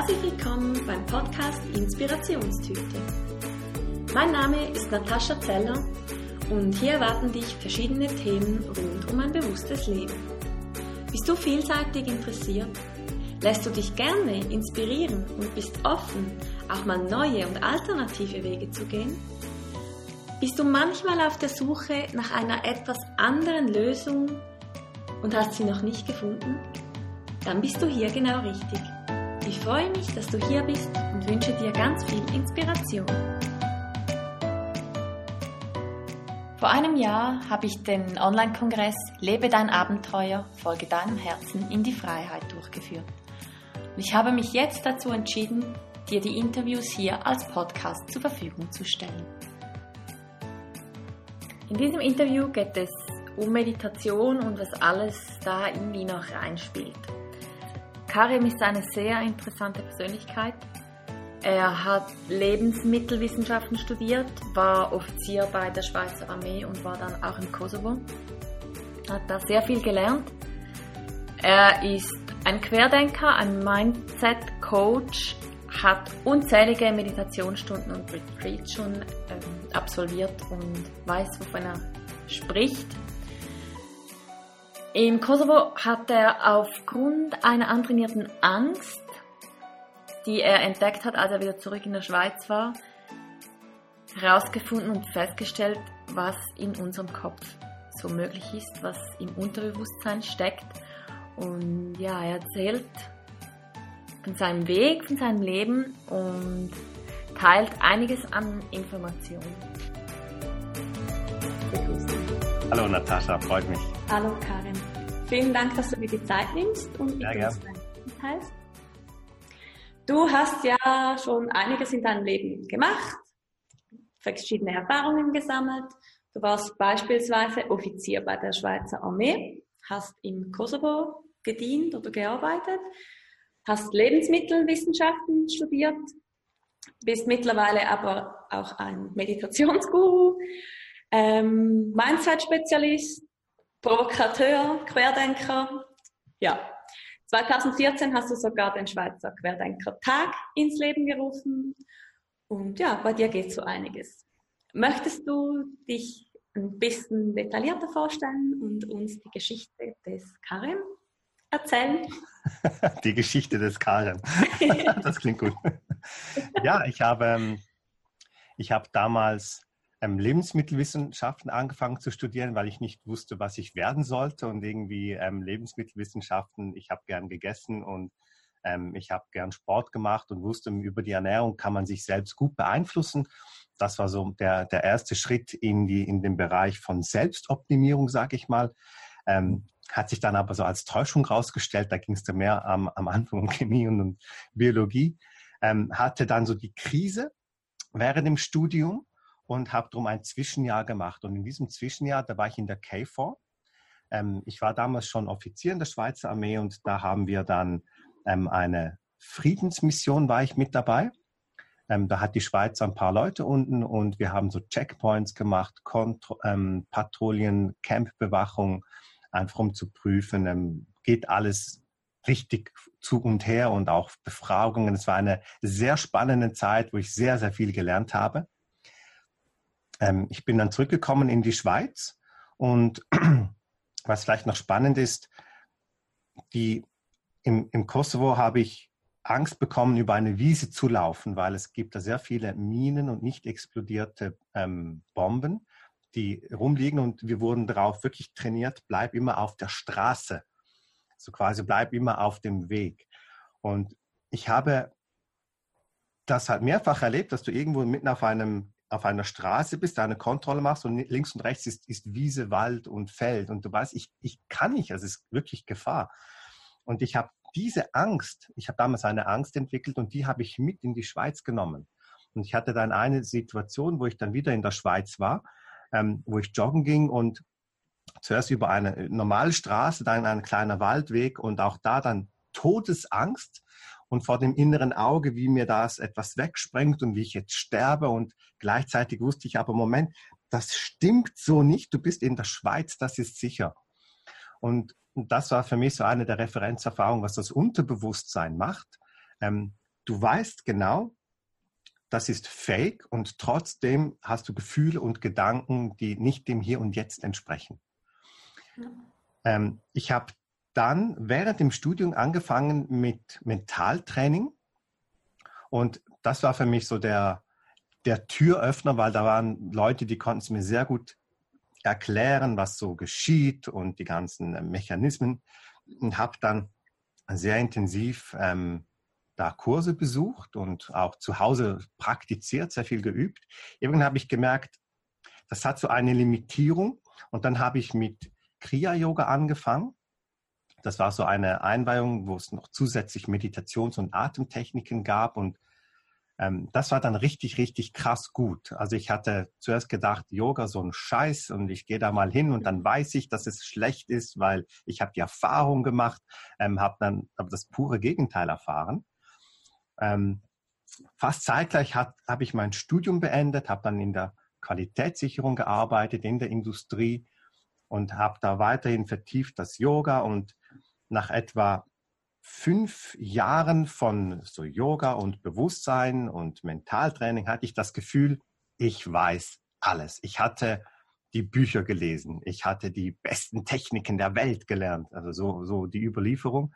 Herzlich willkommen beim Podcast Inspirationstüte. Mein Name ist Natascha Zeller und hier erwarten dich verschiedene Themen rund um ein bewusstes Leben. Bist du vielseitig interessiert? Lässt du dich gerne inspirieren und bist offen, auch mal neue und alternative Wege zu gehen? Bist du manchmal auf der Suche nach einer etwas anderen Lösung und hast sie noch nicht gefunden? Dann bist du hier genau richtig. Ich freue mich, dass du hier bist und wünsche dir ganz viel Inspiration. Vor einem Jahr habe ich den Online-Kongress Lebe dein Abenteuer, folge deinem Herzen in die Freiheit durchgeführt. Und ich habe mich jetzt dazu entschieden, dir die Interviews hier als Podcast zur Verfügung zu stellen. In diesem Interview geht es um Meditation und was alles da irgendwie noch reinspielt. Karim ist eine sehr interessante Persönlichkeit. Er hat Lebensmittelwissenschaften studiert, war Offizier bei der Schweizer Armee und war dann auch im Kosovo. Hat da sehr viel gelernt. Er ist ein Querdenker, ein Mindset-Coach, hat unzählige Meditationsstunden und Retreats schon ähm, absolviert und weiß, wovon er spricht. Im Kosovo hat er aufgrund einer antrainierten Angst, die er entdeckt hat, als er wieder zurück in der Schweiz war, herausgefunden und festgestellt, was in unserem Kopf so möglich ist, was im Unterbewusstsein steckt. Und ja, er erzählt von seinem Weg, von seinem Leben und teilt einiges an Informationen. Hallo Natascha, freut mich. Hallo Karin. Vielen Dank, dass du dir die Zeit nimmst und ja, uns teilst. Du hast ja schon einiges in deinem Leben gemacht, verschiedene Erfahrungen gesammelt. Du warst beispielsweise Offizier bei der Schweizer Armee, hast im Kosovo gedient oder gearbeitet, hast Lebensmittelwissenschaften studiert, bist mittlerweile aber auch ein Meditationsguru, ähm, Mindset-Spezialist, Provokateur, Querdenker. Ja, 2014 hast du sogar den Schweizer Querdenker-Tag ins Leben gerufen. Und ja, bei dir geht so einiges. Möchtest du dich ein bisschen detaillierter vorstellen und uns die Geschichte des Karim erzählen? Die Geschichte des Karim. Das klingt gut. Ja, ich habe, ähm, ich habe damals ähm, Lebensmittelwissenschaften angefangen zu studieren, weil ich nicht wusste, was ich werden sollte. Und irgendwie ähm, Lebensmittelwissenschaften, ich habe gern gegessen und ähm, ich habe gern Sport gemacht und wusste, über die Ernährung kann man sich selbst gut beeinflussen. Das war so der, der erste Schritt in, die, in den Bereich von Selbstoptimierung, sage ich mal. Ähm, hat sich dann aber so als Täuschung rausgestellt. Da ging es mehr am, am Anfang um Chemie und um Biologie. Ähm, hatte dann so die Krise während dem Studium und habe darum ein Zwischenjahr gemacht. Und in diesem Zwischenjahr, da war ich in der KFOR. Ähm, ich war damals schon Offizier in der Schweizer Armee und da haben wir dann ähm, eine Friedensmission, war ich mit dabei. Ähm, da hat die Schweiz ein paar Leute unten und wir haben so Checkpoints gemacht, Kontro ähm, Patrouillen, Campbewachung, einfach um zu prüfen, ähm, geht alles richtig zu und her und auch Befragungen. Es war eine sehr spannende Zeit, wo ich sehr, sehr viel gelernt habe. Ähm, ich bin dann zurückgekommen in die Schweiz und was vielleicht noch spannend ist, die, im, im Kosovo habe ich Angst bekommen, über eine Wiese zu laufen, weil es gibt da sehr viele Minen und nicht explodierte ähm, Bomben, die rumliegen und wir wurden darauf wirklich trainiert, bleib immer auf der Straße. So quasi bleib immer auf dem Weg. Und ich habe das halt mehrfach erlebt, dass du irgendwo mitten auf einem auf einer Straße bist, da eine Kontrolle machst und links und rechts ist, ist Wiese, Wald und Feld und du weißt, ich, ich kann nicht, also es ist wirklich Gefahr. Und ich habe diese Angst, ich habe damals eine Angst entwickelt und die habe ich mit in die Schweiz genommen. Und ich hatte dann eine Situation, wo ich dann wieder in der Schweiz war, ähm, wo ich joggen ging und zuerst über eine normale Straße, dann ein kleiner Waldweg und auch da dann Todesangst und vor dem inneren Auge, wie mir das etwas wegsprengt und wie ich jetzt sterbe. Und gleichzeitig wusste ich aber, Moment, das stimmt so nicht. Du bist in der Schweiz, das ist sicher. Und das war für mich so eine der Referenzerfahrungen, was das Unterbewusstsein macht. Ähm, du weißt genau, das ist fake und trotzdem hast du Gefühle und Gedanken, die nicht dem Hier und Jetzt entsprechen. Ähm, ich habe dann während dem Studium angefangen mit Mentaltraining und das war für mich so der, der Türöffner, weil da waren Leute, die konnten es mir sehr gut erklären, was so geschieht und die ganzen äh, Mechanismen und habe dann sehr intensiv ähm, da Kurse besucht und auch zu Hause praktiziert, sehr viel geübt. Irgendwann habe ich gemerkt, das hat so eine Limitierung und dann habe ich mit Kriya-Yoga angefangen. Das war so eine Einweihung, wo es noch zusätzlich Meditations- und Atemtechniken gab und ähm, das war dann richtig, richtig krass gut. Also ich hatte zuerst gedacht, Yoga so ein Scheiß und ich gehe da mal hin und dann weiß ich, dass es schlecht ist, weil ich habe die Erfahrung gemacht, ähm, habe dann aber das pure Gegenteil erfahren. Ähm, fast zeitgleich habe ich mein Studium beendet, habe dann in der Qualitätssicherung gearbeitet, in der Industrie und habe da weiterhin vertieft das Yoga und nach etwa fünf Jahren von so Yoga und Bewusstsein und Mentaltraining hatte ich das Gefühl, ich weiß alles. Ich hatte die Bücher gelesen. Ich hatte die besten Techniken der Welt gelernt. Also so, so die Überlieferung.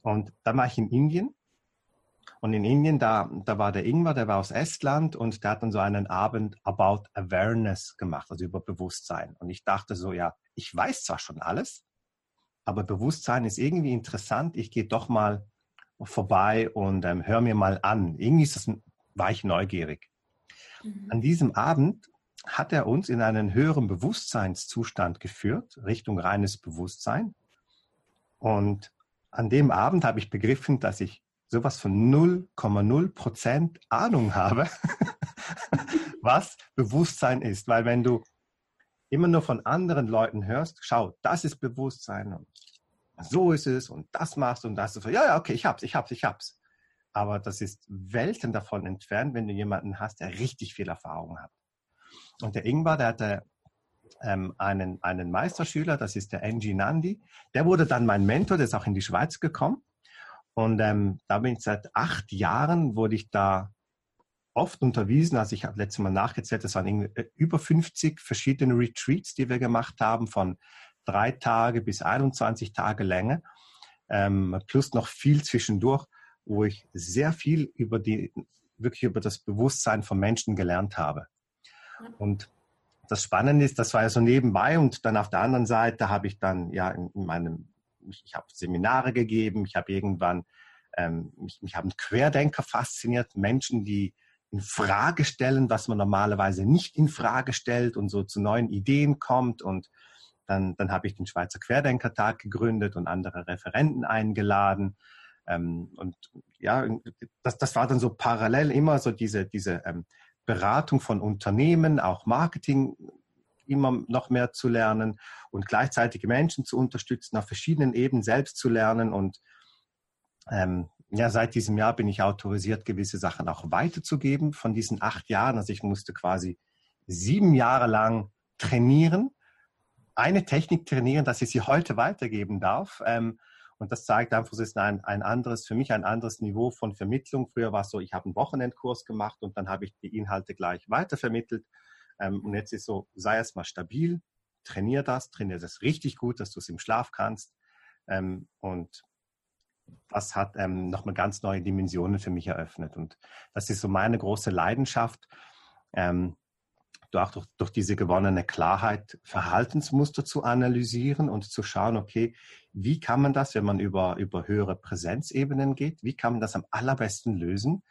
Und dann war ich in Indien. Und in Indien, da, da war der Ingwer, der war aus Estland und der hat dann so einen Abend About Awareness gemacht, also über Bewusstsein. Und ich dachte so, ja, ich weiß zwar schon alles, aber Bewusstsein ist irgendwie interessant. Ich gehe doch mal vorbei und ähm, höre mir mal an. Irgendwie ist das, war ich neugierig. Mhm. An diesem Abend hat er uns in einen höheren Bewusstseinszustand geführt, Richtung reines Bewusstsein. Und an dem Abend habe ich begriffen, dass ich sowas von 0,0 Prozent Ahnung habe, was Bewusstsein ist. Weil wenn du immer nur von anderen Leuten hörst, schau, das ist Bewusstsein und so ist es und das machst du und das. Ja, ja, okay, ich hab's, ich hab's, ich hab's. Aber das ist Welten davon entfernt, wenn du jemanden hast, der richtig viel Erfahrung hat. Und der Ingvar, der hatte ähm, einen, einen Meisterschüler, das ist der Angie Nandi. Der wurde dann mein Mentor, der ist auch in die Schweiz gekommen. Und ähm, da bin ich seit acht Jahren, wurde ich da oft unterwiesen. Also ich habe letztes Mal nachgezählt, es waren äh, über 50 verschiedene Retreats, die wir gemacht haben, von drei Tage bis 21 Tage Länge, ähm, plus noch viel zwischendurch, wo ich sehr viel über die, wirklich über das Bewusstsein von Menschen gelernt habe. Und das Spannende ist, das war ja so nebenbei und dann auf der anderen Seite habe ich dann ja in, in meinem, ich, ich habe Seminare gegeben, ich habe irgendwann, ähm, mich, mich haben Querdenker fasziniert, Menschen, die in Frage stellen, was man normalerweise nicht in Frage stellt und so zu neuen Ideen kommt. Und dann, dann habe ich den Schweizer Querdenkertag gegründet und andere Referenten eingeladen. Ähm, und ja, das, das war dann so parallel immer so diese, diese ähm, Beratung von Unternehmen, auch Marketing immer noch mehr zu lernen und gleichzeitig Menschen zu unterstützen, auf verschiedenen Ebenen selbst zu lernen und ähm, ja, seit diesem Jahr bin ich autorisiert, gewisse Sachen auch weiterzugeben von diesen acht Jahren. Also ich musste quasi sieben Jahre lang trainieren, eine Technik trainieren, dass ich sie heute weitergeben darf. Ähm, und das zeigt einfach, es ist ein, ein anderes, für mich ein anderes Niveau von Vermittlung. Früher war es so, ich habe einen Wochenendkurs gemacht und dann habe ich die Inhalte gleich weitervermittelt. Ähm, und jetzt ist so, sei erstmal stabil, trainier das, trainier das richtig gut, dass du es im Schlaf kannst. Ähm, und das hat ähm, nochmal ganz neue Dimensionen für mich eröffnet. Und das ist so meine große Leidenschaft, ähm, auch durch, durch diese gewonnene Klarheit Verhaltensmuster zu analysieren und zu schauen, okay, wie kann man das, wenn man über, über höhere Präsenzebenen geht, wie kann man das am allerbesten lösen?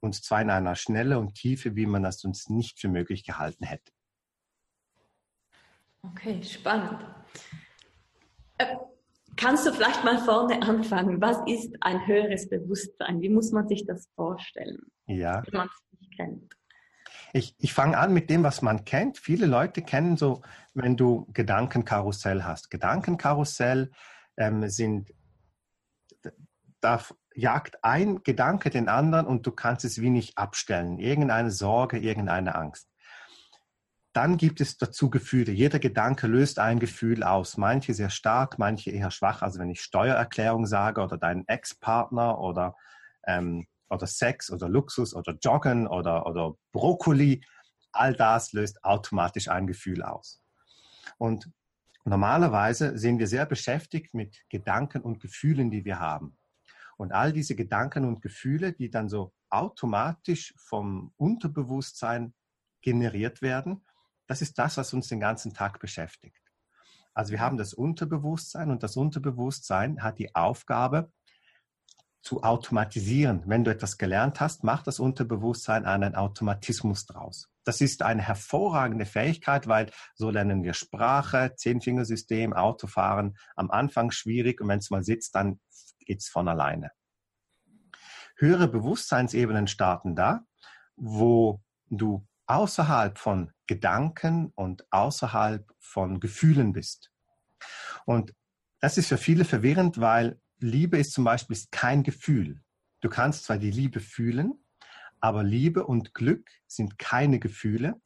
Und zwar in einer Schnelle und Tiefe, wie man das uns nicht für möglich gehalten hätte. Okay, spannend. Äh, Kannst du vielleicht mal vorne anfangen? Was ist ein höheres Bewusstsein? Wie muss man sich das vorstellen? Ja. Wenn man es nicht kennt. Ich, ich fange an mit dem, was man kennt. Viele Leute kennen so, wenn du Gedankenkarussell hast. Gedankenkarussell ähm, sind, da jagt ein Gedanke den anderen und du kannst es wie nicht abstellen. Irgendeine Sorge, irgendeine Angst. Dann gibt es dazu Gefühle. Jeder Gedanke löst ein Gefühl aus. Manche sehr stark, manche eher schwach. Also wenn ich Steuererklärung sage oder deinen Ex-Partner oder ähm, oder Sex oder Luxus oder Joggen oder, oder Brokkoli, all das löst automatisch ein Gefühl aus. Und normalerweise sind wir sehr beschäftigt mit Gedanken und Gefühlen, die wir haben. Und all diese Gedanken und Gefühle, die dann so automatisch vom Unterbewusstsein generiert werden, das ist das, was uns den ganzen Tag beschäftigt. Also wir haben das Unterbewusstsein und das Unterbewusstsein hat die Aufgabe zu automatisieren. Wenn du etwas gelernt hast, macht das Unterbewusstsein einen Automatismus draus. Das ist eine hervorragende Fähigkeit, weil so lernen wir Sprache, Zehnfingersystem, Autofahren am Anfang schwierig und wenn es mal sitzt, dann geht es von alleine. Höhere Bewusstseinsebenen starten da, wo du außerhalb von Gedanken und außerhalb von Gefühlen bist. Und das ist für viele verwirrend, weil Liebe ist zum Beispiel kein Gefühl. Du kannst zwar die Liebe fühlen, aber Liebe und Glück sind keine Gefühle,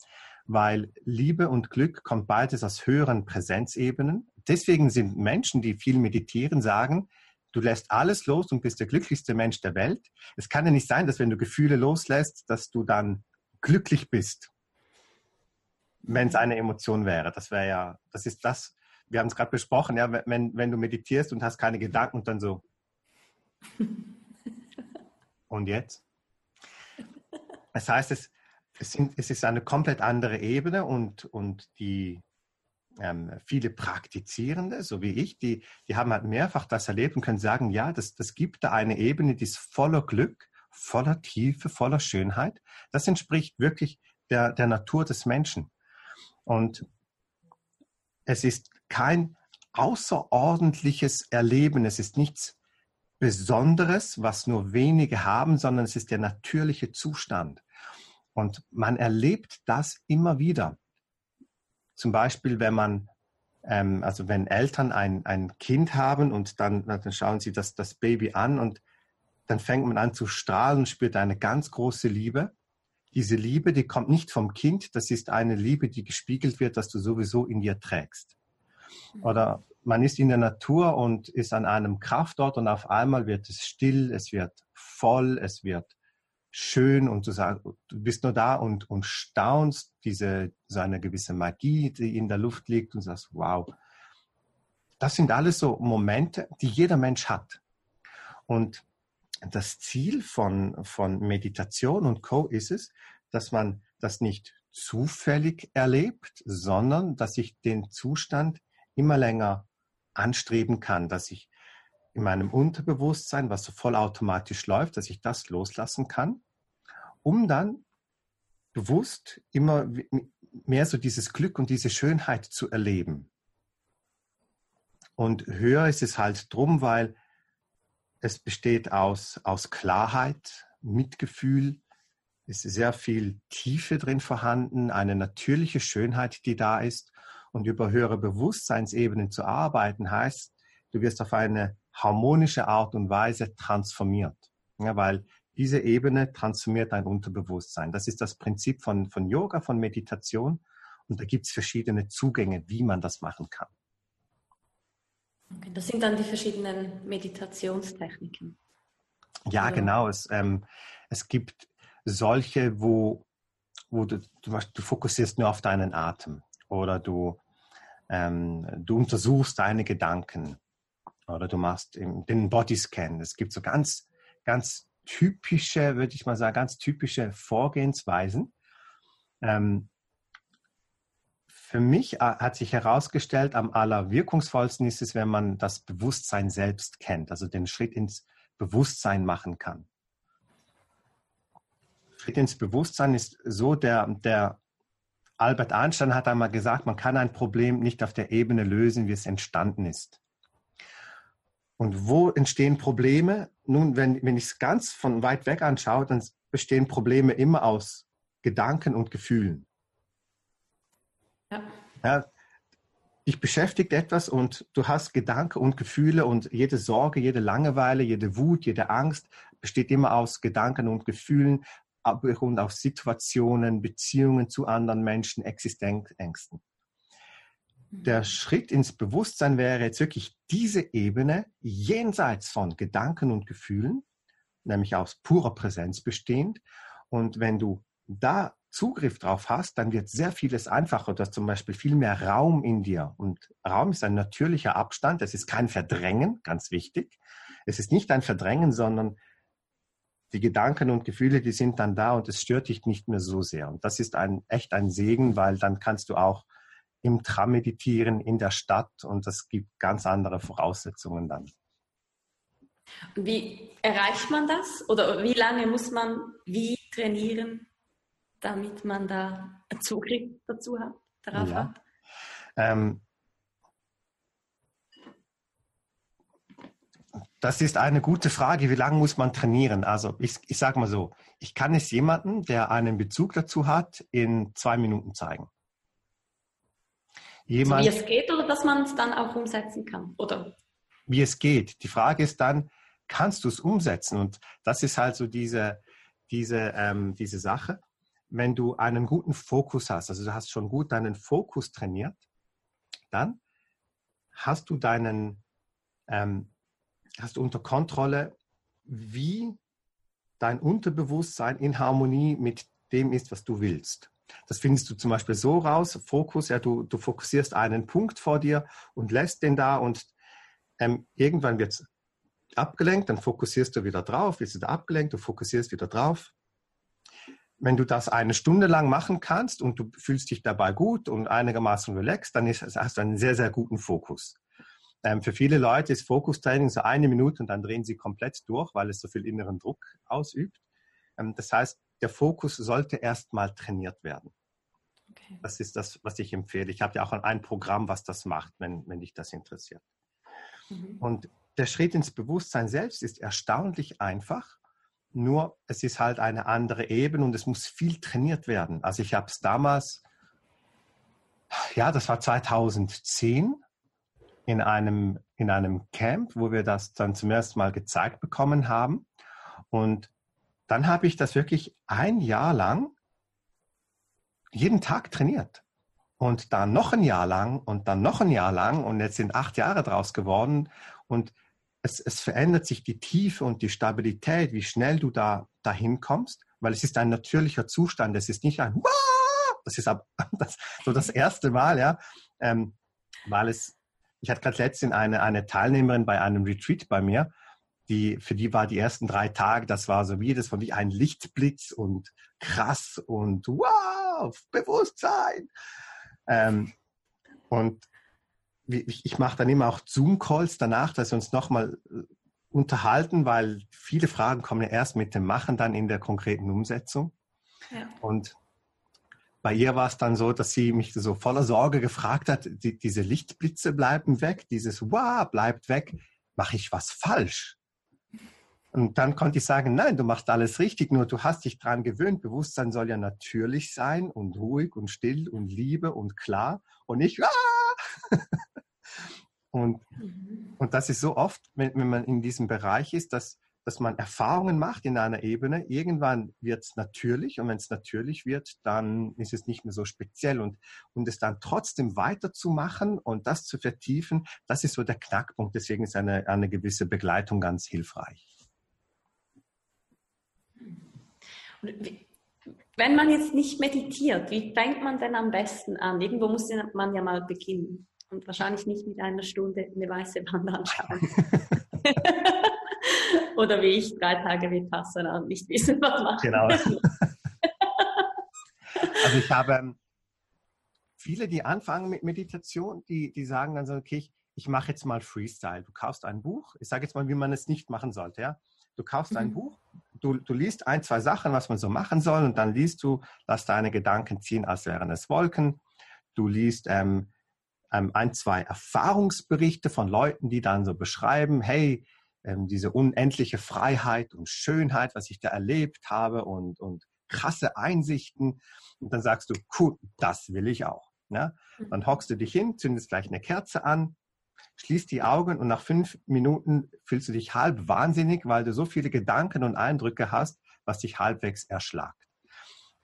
weil Liebe und Glück kommt beides aus höheren Präsenzebenen. Deswegen sind Menschen, die viel meditieren, sagen, du lässt alles los und bist der glücklichste Mensch der Welt. Es kann ja nicht sein, dass wenn du Gefühle loslässt, dass du dann glücklich bist, wenn es eine Emotion wäre. Das wäre ja, das ist das, wir haben es gerade besprochen, ja, wenn, wenn du meditierst und hast keine Gedanken und dann so. und jetzt? Das heißt, es, es, sind, es ist eine komplett andere Ebene und, und die ähm, viele Praktizierende, so wie ich, die, die haben halt mehrfach das erlebt und können sagen, ja, das, das gibt da eine Ebene, die ist voller Glück, voller Tiefe, voller Schönheit. Das entspricht wirklich der, der Natur des Menschen. Und es ist kein außerordentliches Erleben, es ist nichts Besonderes, was nur wenige haben, sondern es ist der natürliche Zustand. Und man erlebt das immer wieder. Zum Beispiel, wenn man, ähm, also wenn Eltern ein, ein Kind haben und dann, dann schauen sie das, das Baby an und dann fängt man an zu strahlen und spürt eine ganz große Liebe. Diese Liebe, die kommt nicht vom Kind, das ist eine Liebe, die gespiegelt wird, dass du sowieso in dir trägst. Oder man ist in der Natur und ist an einem Kraftort und auf einmal wird es still, es wird voll, es wird schön und du sagst, du bist nur da und, und staunst diese, so eine gewisse Magie, die in der Luft liegt und sagst, wow. Das sind alles so Momente, die jeder Mensch hat. Und das Ziel von, von Meditation und Co. ist es, dass man das nicht zufällig erlebt, sondern dass ich den Zustand immer länger anstreben kann, dass ich in meinem Unterbewusstsein, was so vollautomatisch läuft, dass ich das loslassen kann, um dann bewusst immer mehr so dieses Glück und diese Schönheit zu erleben. Und höher ist es halt drum, weil es besteht aus, aus Klarheit, Mitgefühl, es ist sehr viel Tiefe drin vorhanden, eine natürliche Schönheit, die da ist. Und über höhere Bewusstseinsebenen zu arbeiten, heißt, du wirst auf eine harmonische Art und Weise transformiert. Ja, weil diese Ebene transformiert dein Unterbewusstsein. Das ist das Prinzip von, von Yoga, von Meditation. Und da gibt es verschiedene Zugänge, wie man das machen kann. Okay, das sind dann die verschiedenen Meditationstechniken. Ja, also. genau. Es, ähm, es gibt solche, wo, wo du, du, du fokussierst nur auf deinen Atem oder du, ähm, du untersuchst deine Gedanken oder du machst den Bodyscan. Es gibt so ganz, ganz typische, würde ich mal sagen, ganz typische Vorgehensweisen. Ähm, für mich äh, hat sich herausgestellt, am allerwirkungsvollsten ist es, wenn man das Bewusstsein selbst kennt, also den Schritt ins Bewusstsein machen kann. Schritt ins Bewusstsein ist so, der, der Albert Einstein hat einmal gesagt, man kann ein Problem nicht auf der Ebene lösen, wie es entstanden ist. Und wo entstehen Probleme? Nun, wenn, wenn ich es ganz von weit weg anschaue, dann bestehen Probleme immer aus Gedanken und Gefühlen. Ja. ja dich beschäftigt etwas und du hast Gedanken und Gefühle und jede Sorge, jede Langeweile, jede Wut, jede Angst besteht immer aus Gedanken und Gefühlen, und auf Situationen, Beziehungen zu anderen Menschen, Existenzängsten der Schritt ins Bewusstsein wäre jetzt wirklich diese Ebene jenseits von Gedanken und Gefühlen nämlich aus purer Präsenz bestehend. Und wenn du da Zugriff drauf hast, dann wird sehr vieles einfacher. Du hast zum Beispiel viel mehr Raum in dir. Und Raum ist ein natürlicher Abstand. Es ist kein Verdrängen, ganz wichtig. Es ist nicht ein Verdrängen, sondern die Gedanken und Gefühle, die sind dann da und es stört dich nicht mehr so sehr. Und das ist ein, echt ein Segen, weil dann kannst du auch im Tram meditieren, in der Stadt und das gibt ganz andere Voraussetzungen dann. Wie erreicht man das? Oder wie lange muss man wie trainieren, damit man da Zugriff dazu hat, darauf ja. hat? Ähm, das ist eine gute Frage. Wie lange muss man trainieren? Also ich, ich sage mal so, ich kann es jemandem, der einen Bezug dazu hat, in zwei Minuten zeigen. Jemand, so wie es geht oder dass man es dann auch umsetzen kann? Oder? Wie es geht. Die Frage ist dann, kannst du es umsetzen? Und das ist halt so diese, diese, ähm, diese Sache. Wenn du einen guten Fokus hast, also du hast schon gut deinen Fokus trainiert, dann hast du deinen, ähm, hast du unter Kontrolle, wie dein Unterbewusstsein in Harmonie mit dem ist, was du willst. Das findest du zum Beispiel so raus, Fokus, ja, du, du fokussierst einen Punkt vor dir und lässt den da und ähm, irgendwann wird es abgelenkt, dann fokussierst du wieder drauf, wirst wieder abgelenkt, du fokussierst wieder drauf. Wenn du das eine Stunde lang machen kannst und du fühlst dich dabei gut und einigermaßen relaxed, dann ist, hast du einen sehr, sehr guten Fokus. Ähm, für viele Leute ist Fokustraining so eine Minute und dann drehen sie komplett durch, weil es so viel inneren Druck ausübt. Ähm, das heißt, der Fokus sollte erstmal trainiert werden. Okay. Das ist das, was ich empfehle. Ich habe ja auch ein Programm, was das macht, wenn, wenn dich das interessiert. Mhm. Und der Schritt ins Bewusstsein selbst ist erstaunlich einfach, nur es ist halt eine andere Ebene und es muss viel trainiert werden. Also ich habe es damals, ja, das war 2010 in einem, in einem Camp, wo wir das dann zum ersten Mal gezeigt bekommen haben. Und dann habe ich das wirklich ein Jahr lang jeden Tag trainiert. Und dann noch ein Jahr lang und dann noch ein Jahr lang und jetzt sind acht Jahre draus geworden. Und es, es verändert sich die Tiefe und die Stabilität, wie schnell du da dahin kommst, weil es ist ein natürlicher Zustand. Es ist nicht ein das ist ab, das, so das erste Mal, ja, ähm, weil es, ich hatte gerade letztens eine, eine Teilnehmerin bei einem Retreat bei mir, die, für die war die ersten drei Tage, das war so wie das von wie ein Lichtblitz und krass und wow, Bewusstsein. Ähm, und ich mache dann immer auch Zoom-Calls danach, dass wir uns nochmal äh, unterhalten, weil viele Fragen kommen ja erst mit dem Machen dann in der konkreten Umsetzung. Ja. Und bei ihr war es dann so, dass sie mich so voller Sorge gefragt hat, die, diese Lichtblitze bleiben weg, dieses Wow bleibt weg, mache ich was falsch? Und dann konnte ich sagen, nein, du machst alles richtig, nur du hast dich daran gewöhnt. Bewusstsein soll ja natürlich sein und ruhig und still und Liebe und klar und nicht, ah! Und, mhm. und das ist so oft, wenn, wenn man in diesem Bereich ist, dass, dass man Erfahrungen macht in einer Ebene. Irgendwann wird es natürlich und wenn es natürlich wird, dann ist es nicht mehr so speziell und, und es dann trotzdem weiterzumachen und das zu vertiefen, das ist so der Knackpunkt. Deswegen ist eine, eine gewisse Begleitung ganz hilfreich. Wenn man jetzt nicht meditiert, wie fängt man denn am besten an? Irgendwo muss man ja mal beginnen. Und wahrscheinlich nicht mit einer Stunde eine weiße Wand anschauen. Oder wie ich drei Tage Vipassana und nicht wissen, was machen. Genau. also ich habe ähm, viele, die anfangen mit Meditation, die, die sagen dann so, okay, ich, ich mache jetzt mal Freestyle. Du kaufst ein Buch. Ich sage jetzt mal, wie man es nicht machen sollte. Ja? Du kaufst ein mhm. Buch, du, du liest ein, zwei Sachen, was man so machen soll, und dann liest du, lass deine Gedanken ziehen, als wären es Wolken. Du liest ähm, ein, zwei Erfahrungsberichte von Leuten, die dann so beschreiben, hey, ähm, diese unendliche Freiheit und Schönheit, was ich da erlebt habe und, und krasse Einsichten. Und dann sagst du, cool, das will ich auch. Ne? Dann hockst du dich hin, zündest gleich eine Kerze an, schließt die Augen und nach fünf Minuten fühlst du dich halb wahnsinnig, weil du so viele Gedanken und Eindrücke hast, was dich halbwegs erschlagt,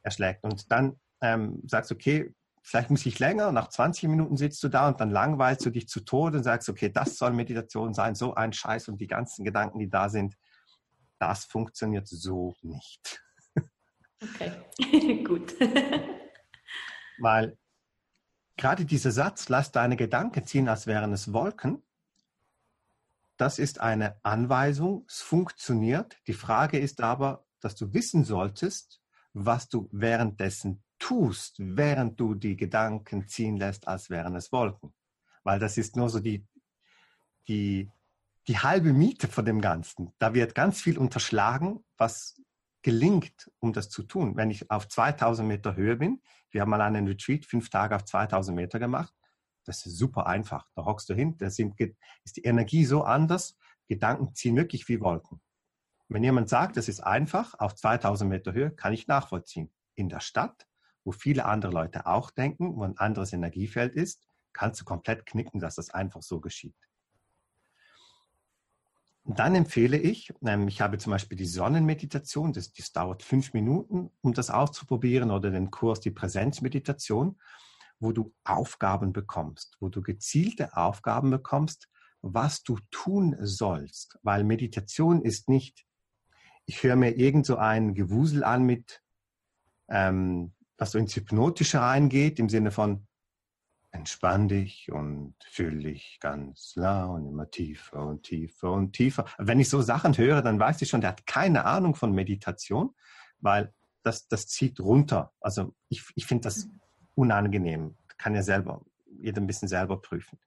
erschlägt. Und dann ähm, sagst du, okay, vielleicht muss ich länger. Nach 20 Minuten sitzt du da und dann langweilst du dich zu Tode und sagst, okay, das soll Meditation sein, so ein Scheiß und die ganzen Gedanken, die da sind, das funktioniert so nicht. Okay, gut. Weil gerade dieser Satz, lass deine Gedanken ziehen, als wären es Wolken, das ist eine Anweisung, es funktioniert. Die Frage ist aber, dass du wissen solltest, was du währenddessen tust, während du die Gedanken ziehen lässt, als wären es Wolken. Weil das ist nur so die, die, die halbe Miete von dem Ganzen. Da wird ganz viel unterschlagen, was gelingt, um das zu tun. Wenn ich auf 2000 Meter Höhe bin, wir haben mal einen Retreat, fünf Tage auf 2000 Meter gemacht, das ist super einfach. Da hockst du hin, da sind, ist die Energie so anders, Gedanken ziehen wirklich wie Wolken. Wenn jemand sagt, das ist einfach, auf 2000 Meter Höhe, kann ich nachvollziehen. In der Stadt, wo viele andere Leute auch denken, wo ein anderes Energiefeld ist, kannst du komplett knicken, dass das einfach so geschieht. Dann empfehle ich, ähm, ich habe zum Beispiel die Sonnenmeditation, das, das dauert fünf Minuten, um das auszuprobieren, oder den Kurs, die Präsenzmeditation, wo du Aufgaben bekommst, wo du gezielte Aufgaben bekommst, was du tun sollst. Weil Meditation ist nicht, ich höre mir irgend so ein Gewusel an mit, ähm, was so ins Hypnotische reingeht, im Sinne von, entspann dich und fühl dich ganz la und immer tiefer und tiefer und tiefer. Wenn ich so Sachen höre, dann weiß ich schon, der hat keine Ahnung von Meditation, weil das, das zieht runter. Also ich, ich finde das unangenehm. Kann ja selber, jeder ein bisschen selber prüfen.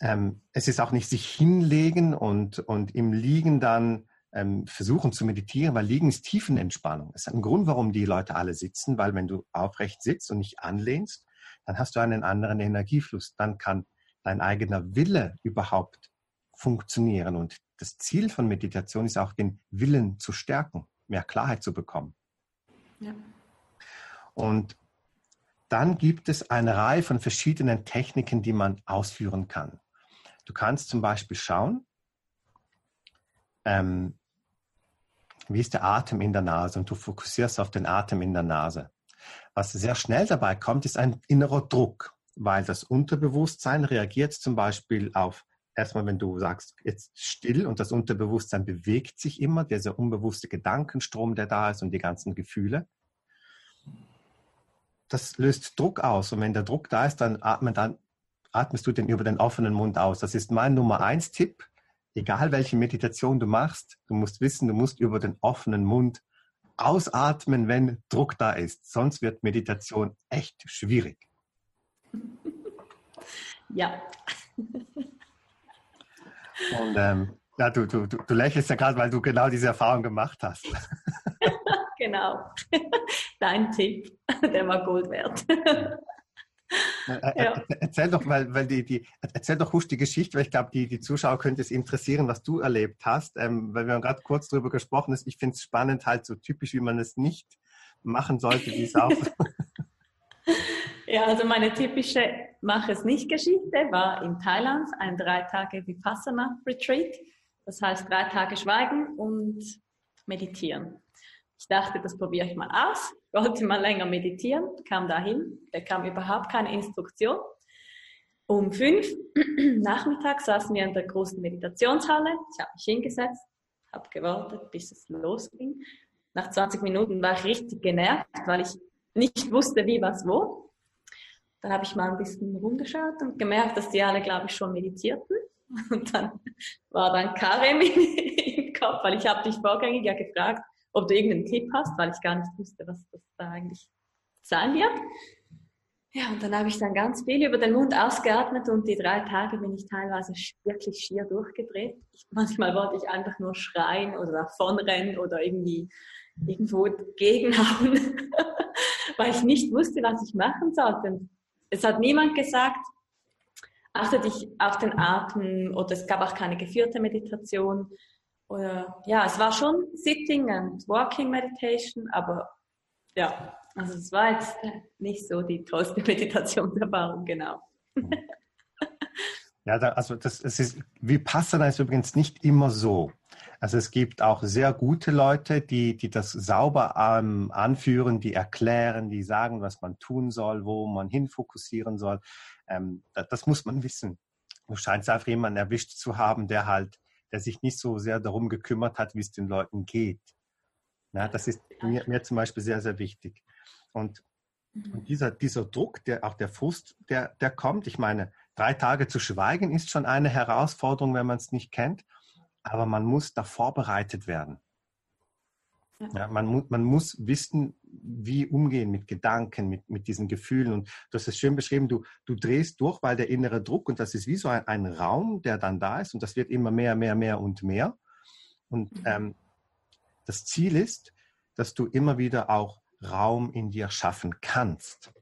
Ähm, es ist auch nicht sich hinlegen und, und im Liegen dann ähm, versuchen zu meditieren, weil Liegen ist Tiefenentspannung. Das ist ein Grund, warum die Leute alle sitzen, weil wenn du aufrecht sitzt und nicht anlehnst, dann hast du einen anderen Energiefluss. Dann kann dein eigener Wille überhaupt funktionieren. Und das Ziel von Meditation ist auch, den Willen zu stärken, mehr Klarheit zu bekommen. Ja. Und dann gibt es eine Reihe von verschiedenen Techniken, die man ausführen kann. Du kannst zum Beispiel schauen, ähm, wie ist der Atem in der Nase und du fokussierst auf den Atem in der Nase. Was sehr schnell dabei kommt, ist ein innerer Druck, weil das Unterbewusstsein reagiert zum Beispiel auf, erstmal wenn du sagst, jetzt still und das Unterbewusstsein bewegt sich immer, dieser unbewusste Gedankenstrom, der da ist und die ganzen Gefühle. Das löst Druck aus und wenn der Druck da ist, dann, atmen, dann atmest du den über den offenen Mund aus. Das ist mein Nummer eins Tipp egal welche Meditation du machst, du musst wissen, du musst über den offenen Mund ausatmen, wenn Druck da ist. Sonst wird Meditation echt schwierig. Ja. Und ähm, ja, du, du, du lächelst ja gerade, weil du genau diese Erfahrung gemacht hast. genau. Dein Tipp, der war Gold wert. Äh, äh, ja. Erzähl doch, weil, weil die, die, erzähl doch husch die Geschichte, weil ich glaube, die, die Zuschauer könnte es interessieren, was du erlebt hast, ähm, weil wir haben gerade kurz darüber gesprochen ist. Ich finde es spannend, halt so typisch, wie man es nicht machen sollte, wie es auch. ja, also meine typische Mach es nicht Geschichte war in Thailand ein drei Tage Vipassana Retreat. Das heißt drei Tage Schweigen und Meditieren. Ich dachte, das probiere ich mal aus wollte mal länger meditieren, kam dahin, da kam überhaupt keine Instruktion. Um fünf nachmittags saßen wir in der großen Meditationshalle. Ich habe mich hingesetzt, habe gewartet, bis es losging. Nach 20 Minuten war ich richtig genervt, weil ich nicht wusste, wie, was, wo. Dann habe ich mal ein bisschen rumgeschaut und gemerkt, dass die alle, glaube ich, schon meditierten. Und dann war dann Karim im Kopf, weil ich habe dich vorgängig ja gefragt, ob du irgendeinen Tipp hast, weil ich gar nicht wusste, was das da eigentlich sein wird. Ja, und dann habe ich dann ganz viel über den Mund ausgeatmet und die drei Tage bin ich teilweise wirklich schier durchgedreht. Ich, manchmal wollte ich einfach nur schreien oder davonrennen oder irgendwie irgendwo gegenhauen, weil ich nicht wusste, was ich machen sollte. Es hat niemand gesagt, achte dich auf den Atem oder es gab auch keine geführte Meditation. Ja, es war schon Sitting and Walking Meditation, aber ja, also es war jetzt nicht so die tollste Meditationserfahrung, genau. Ja, da, also das es ist, Vipassana ist übrigens nicht immer so. Also es gibt auch sehr gute Leute, die, die das sauber ähm, anführen, die erklären, die sagen, was man tun soll, wo man hinfokussieren soll. Ähm, das, das muss man wissen. Du scheinst einfach jemanden erwischt zu haben, der halt der sich nicht so sehr darum gekümmert hat, wie es den Leuten geht. Ja, das ist mir, mir zum Beispiel sehr, sehr wichtig. Und, und mhm. dieser, dieser Druck, der, auch der Frust, der, der kommt, ich meine, drei Tage zu schweigen ist schon eine Herausforderung, wenn man es nicht kennt, aber man muss da vorbereitet werden. Ja, man, mu man muss wissen, wie umgehen mit Gedanken, mit, mit diesen Gefühlen. Und du hast es schön beschrieben, du, du drehst durch, weil der innere Druck, und das ist wie so ein, ein Raum, der dann da ist, und das wird immer mehr, mehr, mehr und mehr. Und mhm. ähm, das Ziel ist, dass du immer wieder auch Raum in dir schaffen kannst.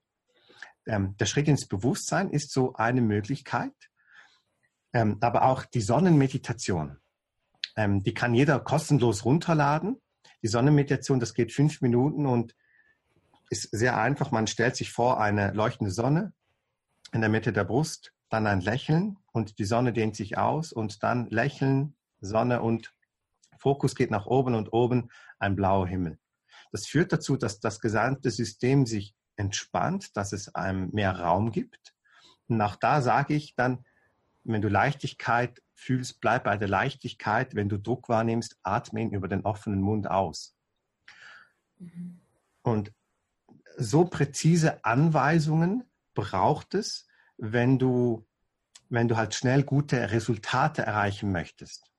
Ähm, der Schritt ins Bewusstsein ist so eine Möglichkeit, ähm, aber auch die Sonnenmeditation. Ähm, die kann jeder kostenlos runterladen. Die Sonnenmeditation, das geht fünf Minuten und ist sehr einfach. Man stellt sich vor eine leuchtende Sonne in der Mitte der Brust, dann ein Lächeln und die Sonne dehnt sich aus und dann Lächeln, Sonne und Fokus geht nach oben und oben ein blauer Himmel. Das führt dazu, dass das gesamte System sich entspannt, dass es einem mehr Raum gibt. Und auch da sage ich dann, wenn du Leichtigkeit fühlst, bleib bei der Leichtigkeit. Wenn du Druck wahrnimmst, atme ihn über den offenen Mund aus. Mhm. Und so präzise Anweisungen braucht es, wenn du, wenn du halt schnell gute Resultate erreichen möchtest.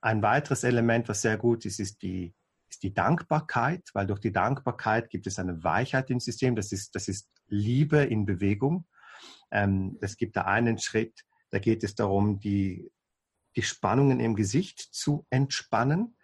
Ein weiteres Element, was sehr gut ist, ist die, ist die Dankbarkeit, weil durch die Dankbarkeit gibt es eine Weichheit im System. Das ist, das ist Liebe in Bewegung. Ähm, es gibt da einen Schritt, da geht es darum, die, die Spannungen im Gesicht zu entspannen,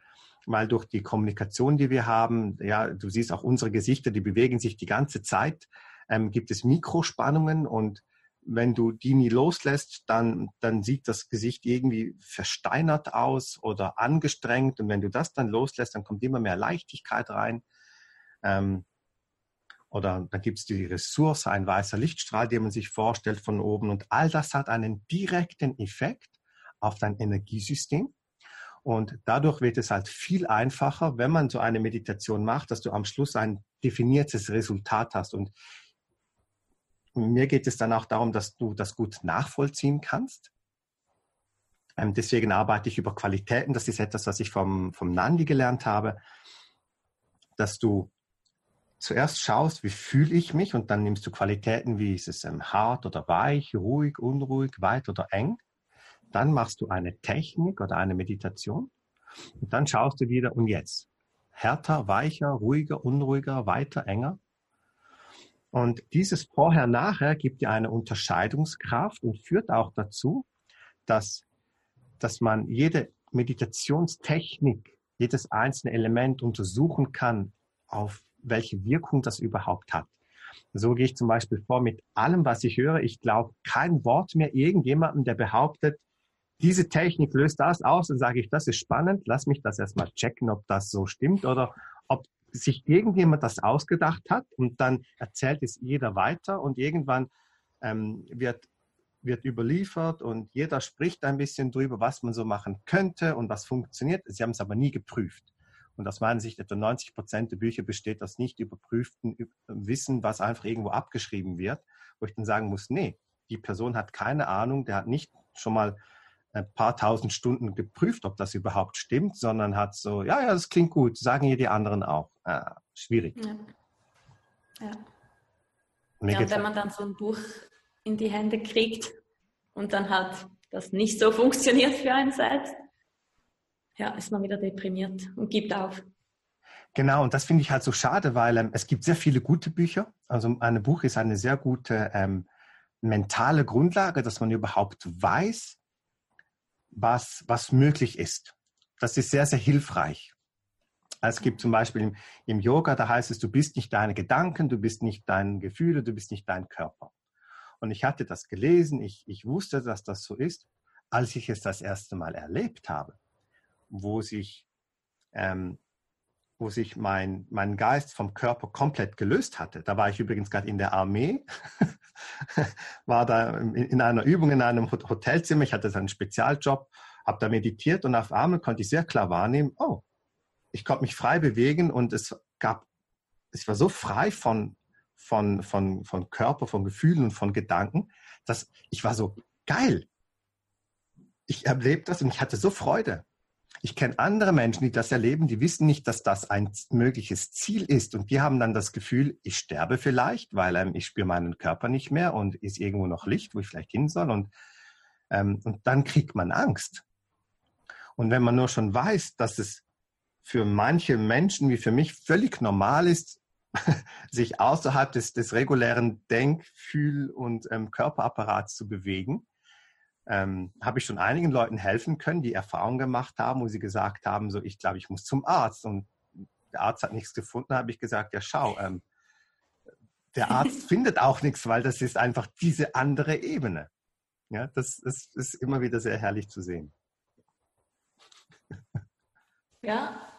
weil durch die Kommunikation, die wir haben, ja, du siehst auch unsere Gesichter, die bewegen sich die ganze Zeit, ähm, gibt es Mikrospannungen und wenn du die nie loslässt, dann, dann sieht das Gesicht irgendwie versteinert aus oder angestrengt. Und wenn du das dann loslässt, dann kommt immer mehr Leichtigkeit rein. Ähm, oder dann gibt es die Ressource, ein weißer Lichtstrahl, den man sich vorstellt von oben. Und all das hat einen direkten Effekt auf dein Energiesystem. Und dadurch wird es halt viel einfacher, wenn man so eine Meditation macht, dass du am Schluss ein definiertes Resultat hast. Und mir geht es dann auch darum, dass du das gut nachvollziehen kannst. Ähm, deswegen arbeite ich über Qualitäten. Das ist etwas, was ich vom, vom Nandi gelernt habe, dass du zuerst schaust, wie fühle ich mich und dann nimmst du Qualitäten, wie ist es ähm, hart oder weich, ruhig, unruhig, weit oder eng. Dann machst du eine Technik oder eine Meditation und dann schaust du wieder und jetzt härter, weicher, ruhiger, unruhiger, weiter, enger. Und dieses Vorher-Nachher gibt dir eine Unterscheidungskraft und führt auch dazu, dass, dass man jede Meditationstechnik, jedes einzelne Element untersuchen kann, auf welche Wirkung das überhaupt hat. So gehe ich zum Beispiel vor mit allem, was ich höre. Ich glaube kein Wort mehr irgendjemandem, der behauptet, diese Technik löst das aus, dann sage ich, das ist spannend, lass mich das erstmal checken, ob das so stimmt oder ob sich irgendjemand das ausgedacht hat und dann erzählt es jeder weiter und irgendwann ähm, wird, wird überliefert und jeder spricht ein bisschen drüber, was man so machen könnte und was funktioniert. Sie haben es aber nie geprüft. Und aus meiner Sicht etwa 90 Prozent der Bücher besteht aus nicht überprüften Wissen, was einfach irgendwo abgeschrieben wird, wo ich dann sagen muss, nee, die Person hat keine Ahnung, der hat nicht schon mal ein paar tausend Stunden geprüft, ob das überhaupt stimmt, sondern hat so, ja, ja, das klingt gut, sagen hier die anderen auch. Äh, schwierig. Ja. ja. ja und wenn man dann so ein Buch in die Hände kriegt und dann hat das nicht so funktioniert für einen selbst, ja, ist man wieder deprimiert und gibt auf. Genau, und das finde ich halt so schade, weil ähm, es gibt sehr viele gute Bücher. Also ein Buch ist eine sehr gute ähm, mentale Grundlage, dass man überhaupt weiß, was, was möglich ist. Das ist sehr, sehr hilfreich. Es gibt zum Beispiel im, im, Yoga, da heißt es, du bist nicht deine Gedanken, du bist nicht deine Gefühle, du bist nicht dein Körper. Und ich hatte das gelesen, ich, ich wusste, dass das so ist, als ich es das erste Mal erlebt habe, wo sich, ähm, wo sich mein, mein Geist vom Körper komplett gelöst hatte. Da war ich übrigens gerade in der Armee war da in einer Übung in einem Hotelzimmer. Ich hatte einen Spezialjob, habe da meditiert und auf einmal konnte ich sehr klar wahrnehmen, oh, ich konnte mich frei bewegen und es gab, ich war so frei von, von, von, von Körper, von Gefühlen und von Gedanken, dass ich war so geil. ich erlebe das und ich hatte so Freude. Ich kenne andere Menschen, die das erleben, die wissen nicht, dass das ein mögliches Ziel ist. Und die haben dann das Gefühl, ich sterbe vielleicht, weil ähm, ich spüre meinen Körper nicht mehr und ist irgendwo noch Licht, wo ich vielleicht hin soll. Und, ähm, und dann kriegt man Angst. Und wenn man nur schon weiß, dass es für manche Menschen wie für mich völlig normal ist, sich außerhalb des, des regulären Denk-, Fühl- und ähm, Körperapparats zu bewegen, ähm, habe ich schon einigen Leuten helfen können, die Erfahrungen gemacht haben, wo sie gesagt haben, so ich glaube, ich muss zum Arzt. Und der Arzt hat nichts gefunden, habe ich gesagt, ja schau, ähm, der Arzt findet auch nichts, weil das ist einfach diese andere Ebene. Ja, das, das ist immer wieder sehr herrlich zu sehen. Ja,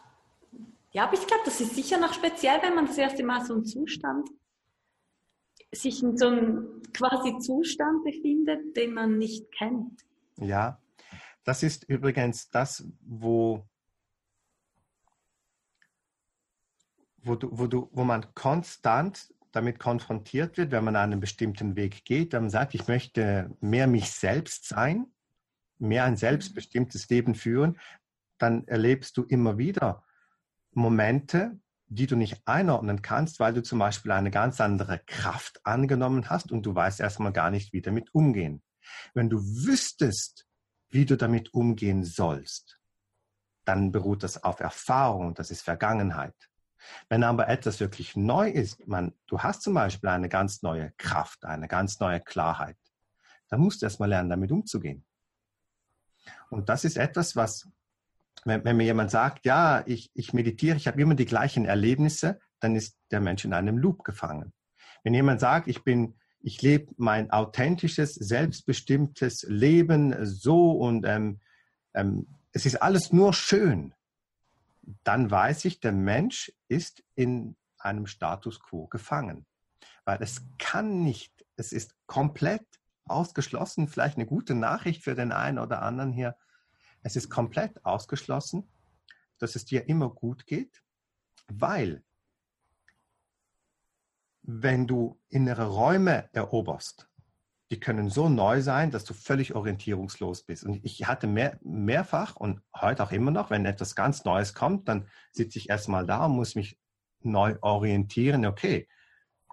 ja, aber ich glaube, das ist sicher noch speziell, wenn man das erste Mal so einen Zustand, sich in so einem quasi Zustand befindet, den man nicht kennt. Ja, das ist übrigens das, wo, wo, du, wo, du, wo man konstant damit konfrontiert wird, wenn man einen bestimmten Weg geht, wenn man sagt, ich möchte mehr mich selbst sein, mehr ein selbstbestimmtes Leben führen, dann erlebst du immer wieder Momente, die du nicht einordnen kannst, weil du zum Beispiel eine ganz andere Kraft angenommen hast und du weißt erstmal gar nicht, wie damit umgehen. Wenn du wüsstest, wie du damit umgehen sollst, dann beruht das auf Erfahrung, das ist Vergangenheit. Wenn aber etwas wirklich neu ist, man, du hast zum Beispiel eine ganz neue Kraft, eine ganz neue Klarheit, dann musst du erstmal lernen, damit umzugehen. Und das ist etwas, was wenn, wenn mir jemand sagt, ja, ich, ich meditiere, ich habe immer die gleichen Erlebnisse, dann ist der Mensch in einem Loop gefangen. Wenn jemand sagt, ich bin, ich lebe mein authentisches, selbstbestimmtes Leben so und ähm, ähm, es ist alles nur schön, dann weiß ich, der Mensch ist in einem Status quo gefangen. Weil es kann nicht, es ist komplett ausgeschlossen, vielleicht eine gute Nachricht für den einen oder anderen hier, es ist komplett ausgeschlossen, dass es dir immer gut geht, weil wenn du innere Räume eroberst, die können so neu sein, dass du völlig orientierungslos bist. Und ich hatte mehr, mehrfach und heute auch immer noch, wenn etwas ganz Neues kommt, dann sitze ich erstmal da und muss mich neu orientieren. Okay,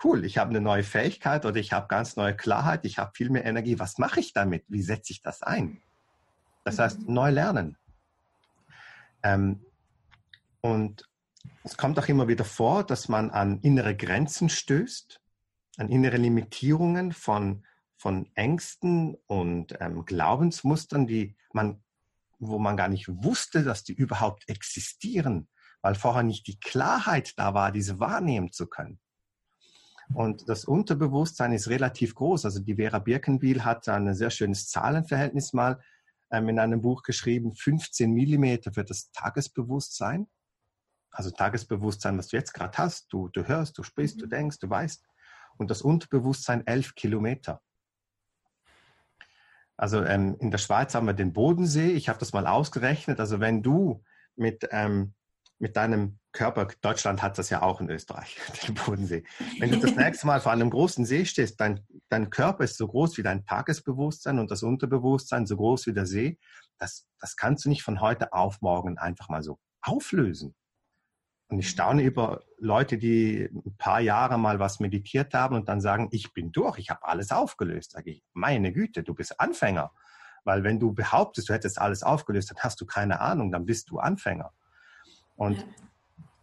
cool, ich habe eine neue Fähigkeit oder ich habe ganz neue Klarheit, ich habe viel mehr Energie. Was mache ich damit? Wie setze ich das ein? Das heißt, neu lernen. Ähm, und es kommt auch immer wieder vor, dass man an innere Grenzen stößt, an innere Limitierungen von, von Ängsten und ähm, Glaubensmustern, die man, wo man gar nicht wusste, dass die überhaupt existieren, weil vorher nicht die Klarheit da war, diese wahrnehmen zu können. Und das Unterbewusstsein ist relativ groß. Also die Vera Birkenbiel hat ein sehr schönes Zahlenverhältnis mal ähm, in einem Buch geschrieben, 15 Millimeter für das Tagesbewusstsein. Also Tagesbewusstsein, was du jetzt gerade hast. Du, du hörst, du sprichst, du mhm. denkst, du weißt. Und das Unterbewusstsein 11 Kilometer. Also ähm, in der Schweiz haben wir den Bodensee. Ich habe das mal ausgerechnet. Also wenn du mit ähm, mit deinem Körper, Deutschland hat das ja auch in Österreich, den Bodensee. Wenn du das nächste Mal vor einem großen See stehst, dein, dein Körper ist so groß wie dein Tagesbewusstsein und das Unterbewusstsein so groß wie der See, das, das kannst du nicht von heute auf morgen einfach mal so auflösen. Und ich staune über Leute, die ein paar Jahre mal was meditiert haben und dann sagen, ich bin durch, ich habe alles aufgelöst. Sage ich, meine Güte, du bist Anfänger. Weil wenn du behauptest, du hättest alles aufgelöst, dann hast du keine Ahnung, dann bist du Anfänger. Und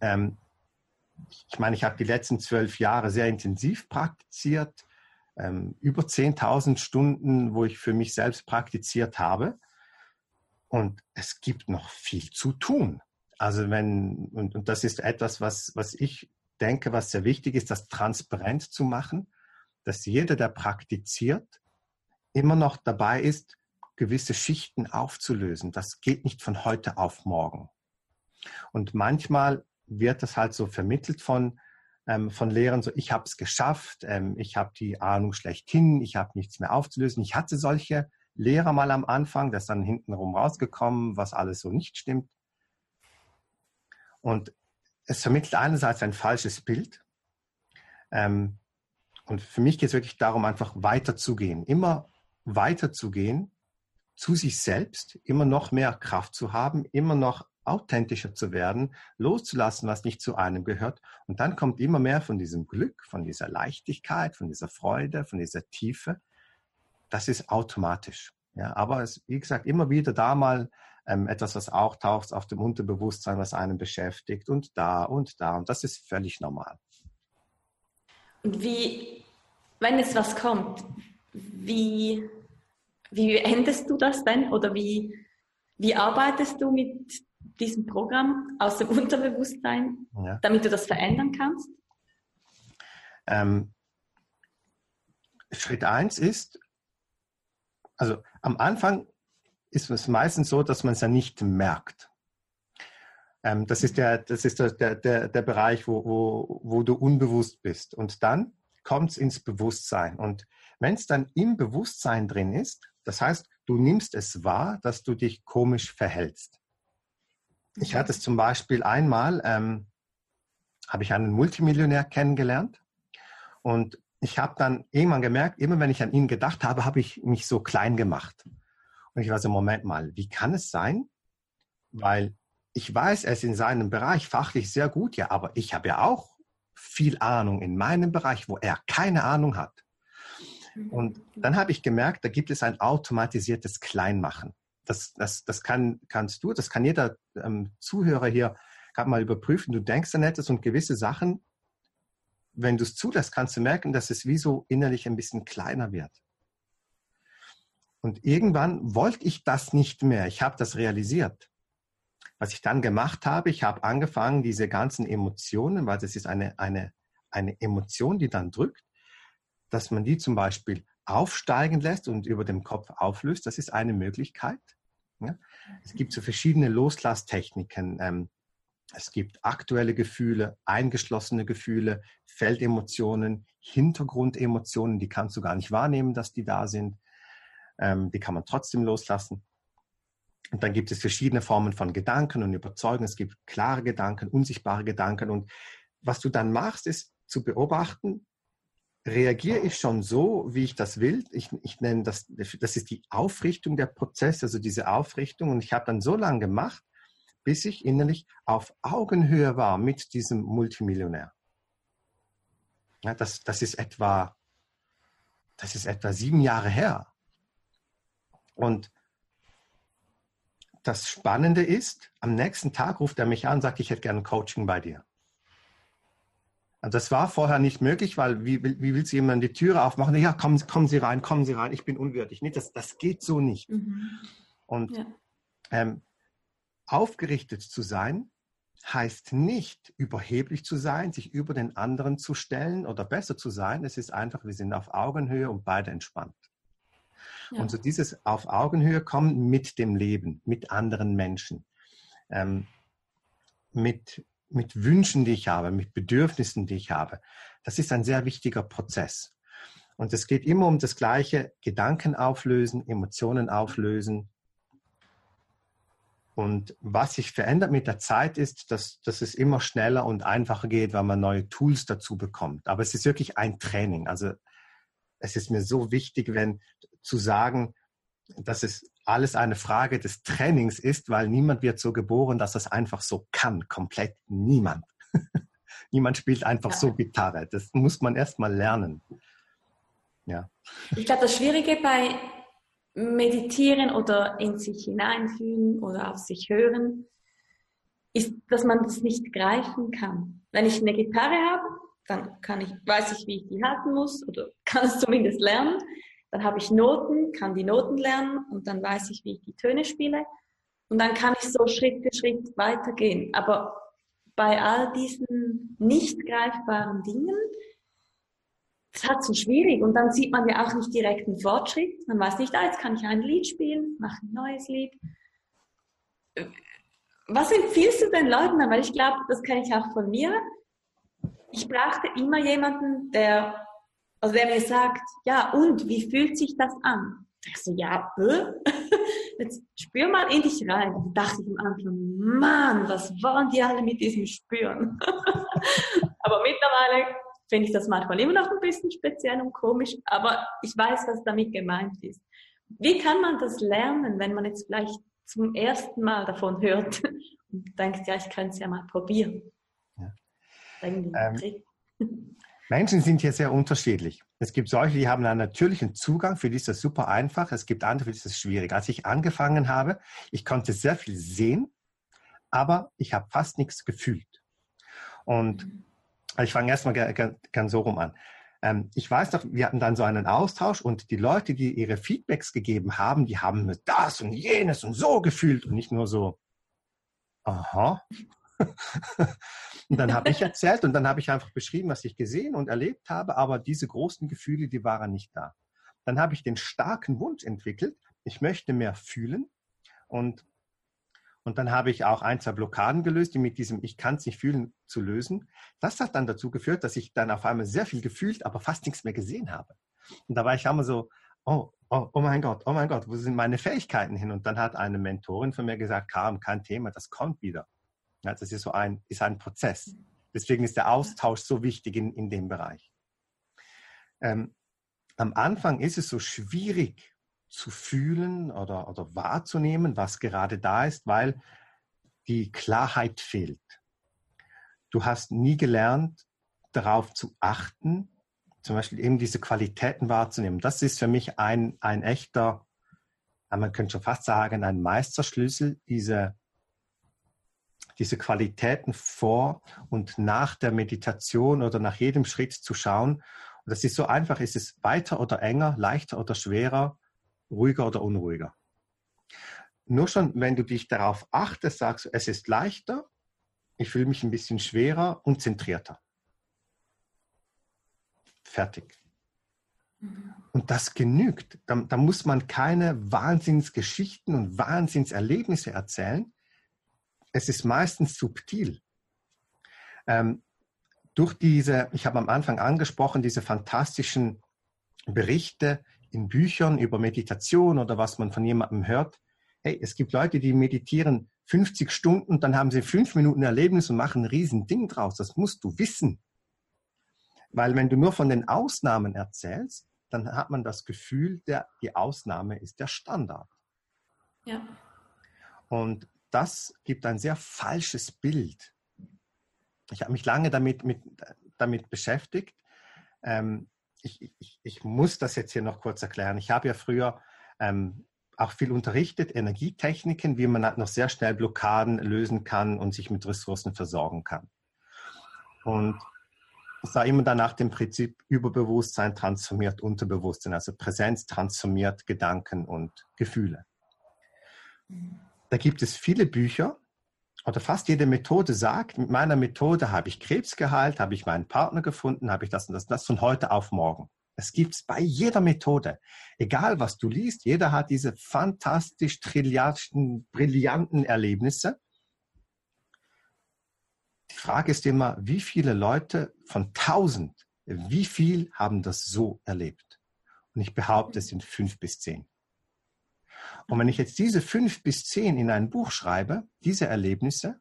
ähm, ich meine, ich habe die letzten zwölf Jahre sehr intensiv praktiziert, ähm, über 10.000 Stunden, wo ich für mich selbst praktiziert habe. Und es gibt noch viel zu tun. Also wenn, und, und das ist etwas, was, was ich denke, was sehr wichtig ist, das transparent zu machen, dass jeder, der praktiziert, immer noch dabei ist, gewisse Schichten aufzulösen. Das geht nicht von heute auf morgen. Und manchmal wird das halt so vermittelt von, ähm, von Lehrern, so ich habe es geschafft, ähm, ich habe die Ahnung schlechthin, ich habe nichts mehr aufzulösen. Ich hatte solche Lehrer mal am Anfang, das ist dann hintenrum rausgekommen, was alles so nicht stimmt. Und es vermittelt einerseits ein falsches Bild. Ähm, und für mich geht es wirklich darum, einfach weiterzugehen, immer weiterzugehen zu sich selbst, immer noch mehr Kraft zu haben, immer noch authentischer zu werden, loszulassen, was nicht zu einem gehört. Und dann kommt immer mehr von diesem Glück, von dieser Leichtigkeit, von dieser Freude, von dieser Tiefe. Das ist automatisch. Ja, aber es, wie gesagt, immer wieder da mal ähm, etwas, was auch taucht auf dem Unterbewusstsein, was einen beschäftigt und da und da. Und das ist völlig normal. Und wie, wenn jetzt was kommt, wie, wie endest du das denn? Oder wie, wie arbeitest du mit diesem Programm aus dem Unterbewusstsein, ja. damit du das verändern kannst? Ähm, Schritt 1 ist, also am Anfang ist es meistens so, dass man es ja nicht merkt. Ähm, das ist der, das ist der, der, der Bereich, wo, wo, wo du unbewusst bist. Und dann kommt es ins Bewusstsein. Und wenn es dann im Bewusstsein drin ist, das heißt, du nimmst es wahr, dass du dich komisch verhältst. Ich hatte es zum Beispiel einmal, ähm, habe ich einen Multimillionär kennengelernt und ich habe dann irgendwann gemerkt, immer wenn ich an ihn gedacht habe, habe ich mich so klein gemacht. Und ich war so, Moment mal, wie kann es sein? Weil ich weiß, er ist in seinem Bereich fachlich sehr gut, ja, aber ich habe ja auch viel Ahnung in meinem Bereich, wo er keine Ahnung hat. Und dann habe ich gemerkt, da gibt es ein automatisiertes Kleinmachen. Das, das, das kann, kannst du, das kann jeder ähm, Zuhörer hier gerade mal überprüfen. Du denkst an etwas und gewisse Sachen, wenn du es zulässt, kannst du merken, dass es wie so innerlich ein bisschen kleiner wird. Und irgendwann wollte ich das nicht mehr. Ich habe das realisiert. Was ich dann gemacht habe, ich habe angefangen, diese ganzen Emotionen, weil das ist eine, eine, eine Emotion, die dann drückt, dass man die zum Beispiel aufsteigen lässt und über dem Kopf auflöst. Das ist eine Möglichkeit. Ja? Es gibt so verschiedene Loslasstechniken. Ähm, es gibt aktuelle Gefühle, eingeschlossene Gefühle, Feldemotionen, Hintergrundemotionen, die kannst du gar nicht wahrnehmen, dass die da sind. Ähm, die kann man trotzdem loslassen. Und dann gibt es verschiedene Formen von Gedanken und Überzeugung. Es gibt klare Gedanken, unsichtbare Gedanken. Und was du dann machst, ist zu beobachten, reagiere ich schon so, wie ich das will. Ich, ich nenne das, das ist die Aufrichtung der Prozess, also diese Aufrichtung. Und ich habe dann so lange gemacht, bis ich innerlich auf Augenhöhe war mit diesem Multimillionär. Ja, das, das, ist etwa, das ist etwa sieben Jahre her. Und das Spannende ist, am nächsten Tag ruft er mich an und sagt, ich hätte gerne Coaching bei dir. Und das war vorher nicht möglich, weil wie, wie willst du jemand die Türe aufmachen? Ja, kommen, kommen Sie rein, kommen Sie rein, ich bin unwürdig. Nee, das, das geht so nicht. Mhm. Und ja. ähm, aufgerichtet zu sein, heißt nicht überheblich zu sein, sich über den anderen zu stellen oder besser zu sein. Es ist einfach, wir sind auf Augenhöhe und beide entspannt. Ja. Und so dieses auf Augenhöhe kommen mit dem Leben, mit anderen Menschen, ähm, mit mit Wünschen, die ich habe, mit Bedürfnissen, die ich habe. Das ist ein sehr wichtiger Prozess. Und es geht immer um das Gleiche, Gedanken auflösen, Emotionen auflösen. Und was sich verändert mit der Zeit ist, dass, dass es immer schneller und einfacher geht, weil man neue Tools dazu bekommt. Aber es ist wirklich ein Training. Also es ist mir so wichtig, wenn zu sagen, dass es alles eine Frage des Trainings ist, weil niemand wird so geboren, dass das einfach so kann. Komplett niemand. niemand spielt einfach ja. so Gitarre. Das muss man erst mal lernen. Ja. Ich glaube, das Schwierige bei Meditieren oder in sich hineinfühlen oder auf sich hören, ist, dass man das nicht greifen kann. Wenn ich eine Gitarre habe, dann kann ich, weiß ich, wie ich die halten muss oder kann es zumindest lernen. Dann habe ich Noten, kann die Noten lernen und dann weiß ich, wie ich die Töne spiele. Und dann kann ich so Schritt für Schritt weitergehen. Aber bei all diesen nicht greifbaren Dingen, das hat so schwierig. Und dann sieht man ja auch nicht direkt einen Fortschritt. Man weiß nicht, ah, jetzt kann ich ein Lied spielen, mache ein neues Lied. Was empfiehlst du den Leuten? Weil ich glaube, das kenne ich auch von mir. Ich brauchte immer jemanden, der also der mir sagt, ja, und wie fühlt sich das an? Ich so, ja, äh? jetzt spür mal in dich rein. Und dachte ich am Anfang, Mann, was wollen die alle mit diesem Spüren? aber mittlerweile finde ich das manchmal immer noch ein bisschen speziell und komisch, aber ich weiß, was damit gemeint ist. Wie kann man das lernen, wenn man jetzt vielleicht zum ersten Mal davon hört und denkt, ja, ich könnte es ja mal probieren? Ja. Ähm, Menschen sind hier sehr unterschiedlich. Es gibt solche, die haben einen natürlichen Zugang, für die ist das super einfach. Es gibt andere, für die ist das schwierig. Als ich angefangen habe, ich konnte sehr viel sehen, aber ich habe fast nichts gefühlt. Und mhm. ich fange erstmal ganz so rum an. Ähm, ich weiß doch, wir hatten dann so einen Austausch und die Leute, die ihre Feedbacks gegeben haben, die haben das und jenes und so gefühlt und nicht nur so, aha. Und dann habe ich erzählt und dann habe ich einfach beschrieben, was ich gesehen und erlebt habe, aber diese großen Gefühle, die waren nicht da. Dann habe ich den starken Wunsch entwickelt, ich möchte mehr fühlen und und dann habe ich auch ein, zwei Blockaden gelöst, die mit diesem Ich kann es nicht fühlen zu lösen. Das hat dann dazu geführt, dass ich dann auf einmal sehr viel gefühlt, aber fast nichts mehr gesehen habe. Und da war ich einmal so, oh, oh, oh mein Gott, oh mein Gott, wo sind meine Fähigkeiten hin? Und dann hat eine Mentorin von mir gesagt, Karim, kein Thema, das kommt wieder. Ja, das ist so ein, ist ein Prozess. Deswegen ist der Austausch so wichtig in, in dem Bereich. Ähm, am Anfang ist es so schwierig zu fühlen oder, oder wahrzunehmen, was gerade da ist, weil die Klarheit fehlt. Du hast nie gelernt, darauf zu achten, zum Beispiel eben diese Qualitäten wahrzunehmen. Das ist für mich ein, ein echter, man könnte schon fast sagen, ein Meisterschlüssel, diese diese Qualitäten vor und nach der Meditation oder nach jedem Schritt zu schauen. Und das ist so einfach, ist es weiter oder enger, leichter oder schwerer, ruhiger oder unruhiger. Nur schon, wenn du dich darauf achtest, sagst du, es ist leichter, ich fühle mich ein bisschen schwerer und zentrierter. Fertig. Mhm. Und das genügt. Da, da, muss man keine Wahnsinnsgeschichten und Wahnsinnserlebnisse erzählen, es ist meistens subtil. Ähm, durch diese, ich habe am Anfang angesprochen, diese fantastischen Berichte in Büchern über Meditation oder was man von jemandem hört. Hey, es gibt Leute, die meditieren 50 Stunden, dann haben sie fünf Minuten Erlebnis und machen ein Riesending draus. Das musst du wissen. Weil wenn du nur von den Ausnahmen erzählst, dann hat man das Gefühl, der, die Ausnahme ist der Standard. Ja. Und das gibt ein sehr falsches Bild. Ich habe mich lange damit, mit, damit beschäftigt. Ähm, ich, ich, ich, muss das jetzt hier noch kurz erklären. Ich habe ja früher ähm, auch viel unterrichtet, Energietechniken, wie man halt noch sehr schnell Blockaden lösen kann und sich mit Ressourcen versorgen kann. Und es war immer dann nach dem Prinzip Überbewusstsein transformiert Unterbewusstsein, also Präsenz transformiert Gedanken und Gefühle. Da gibt es viele Bücher oder fast jede Methode sagt, mit meiner Methode habe ich Krebs geheilt, habe ich meinen Partner gefunden, habe ich das und das, das von heute auf morgen. Gibt es bei jeder Methode. Egal was du liest, jeder hat diese fantastisch trilliardsten, brillanten Erlebnisse. Die Frage ist immer, wie viele Leute von tausend, wie viel haben das so erlebt? Und ich behaupte, es sind fünf bis zehn. Und wenn ich jetzt diese fünf bis zehn in ein Buch schreibe, diese Erlebnisse,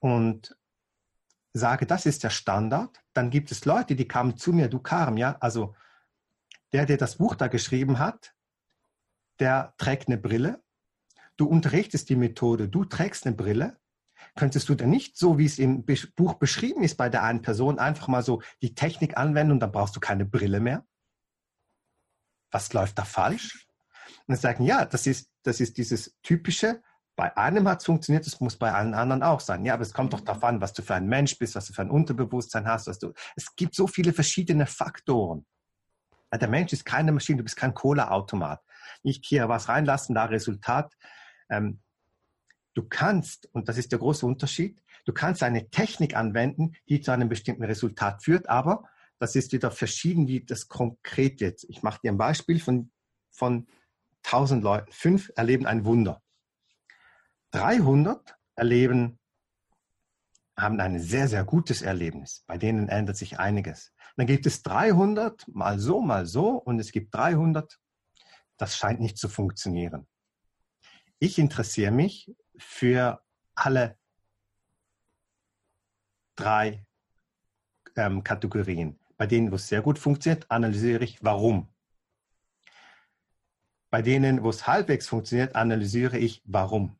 und sage, das ist der Standard, dann gibt es Leute, die kamen zu mir, du Karim, ja, also der, der das Buch da geschrieben hat, der trägt eine Brille. Du unterrichtest die Methode, du trägst eine Brille. Könntest du denn nicht, so wie es im Buch beschrieben ist bei der einen Person, einfach mal so die Technik anwenden und dann brauchst du keine Brille mehr? Was läuft da falsch? Und sagen, ja, das ist, das ist dieses typische, bei einem hat es funktioniert, das muss bei allen anderen auch sein. Ja, aber es kommt doch darauf an, was du für ein Mensch bist, was du für ein Unterbewusstsein hast. Was du, es gibt so viele verschiedene Faktoren. Der Mensch ist keine Maschine, du bist kein Cola-Automat. Nicht hier was reinlassen, da Resultat. Ähm, du kannst, und das ist der große Unterschied, du kannst eine Technik anwenden, die zu einem bestimmten Resultat führt, aber das ist wieder verschieden, wie das konkret jetzt. Ich mache dir ein Beispiel von, von 1000 Leuten, fünf erleben ein Wunder. 300 erleben, haben ein sehr, sehr gutes Erlebnis. Bei denen ändert sich einiges. Dann gibt es 300 mal so, mal so und es gibt 300, das scheint nicht zu funktionieren. Ich interessiere mich für alle drei ähm, Kategorien. Bei denen, wo es sehr gut funktioniert, analysiere ich, warum. Bei denen, wo es halbwegs funktioniert, analysiere ich, warum.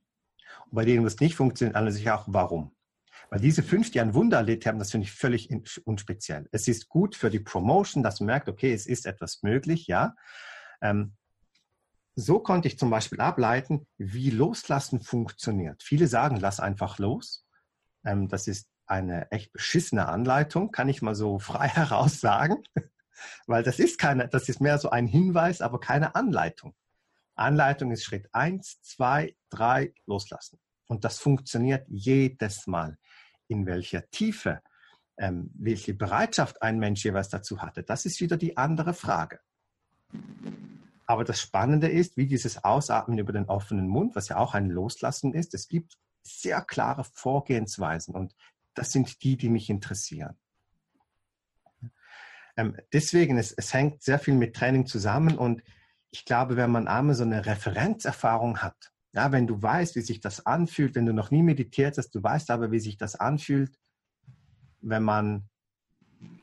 Und bei denen, wo es nicht funktioniert, analysiere ich auch, warum. Weil diese fünf, die ein Wunder erlebt haben, das finde ich völlig unspeziell. Es ist gut für die Promotion, dass man merkt, okay, es ist etwas möglich, ja. Ähm, so konnte ich zum Beispiel ableiten, wie Loslassen funktioniert. Viele sagen, lass einfach los. Ähm, das ist eine echt beschissene Anleitung, kann ich mal so frei heraus sagen. Weil das ist keine, das ist mehr so ein Hinweis, aber keine Anleitung. Anleitung ist Schritt eins, zwei, drei, loslassen. Und das funktioniert jedes Mal. In welcher Tiefe, ähm, welche Bereitschaft ein Mensch jeweils dazu hatte, das ist wieder die andere Frage. Aber das Spannende ist, wie dieses Ausatmen über den offenen Mund, was ja auch ein Loslassen ist, es gibt sehr klare Vorgehensweisen und das sind die, die mich interessieren. Ähm, deswegen, es, es hängt sehr viel mit Training zusammen und ich glaube, wenn man einmal so eine Referenzerfahrung hat, ja, wenn du weißt, wie sich das anfühlt, wenn du noch nie meditiert hast, du weißt aber, wie sich das anfühlt, wenn man,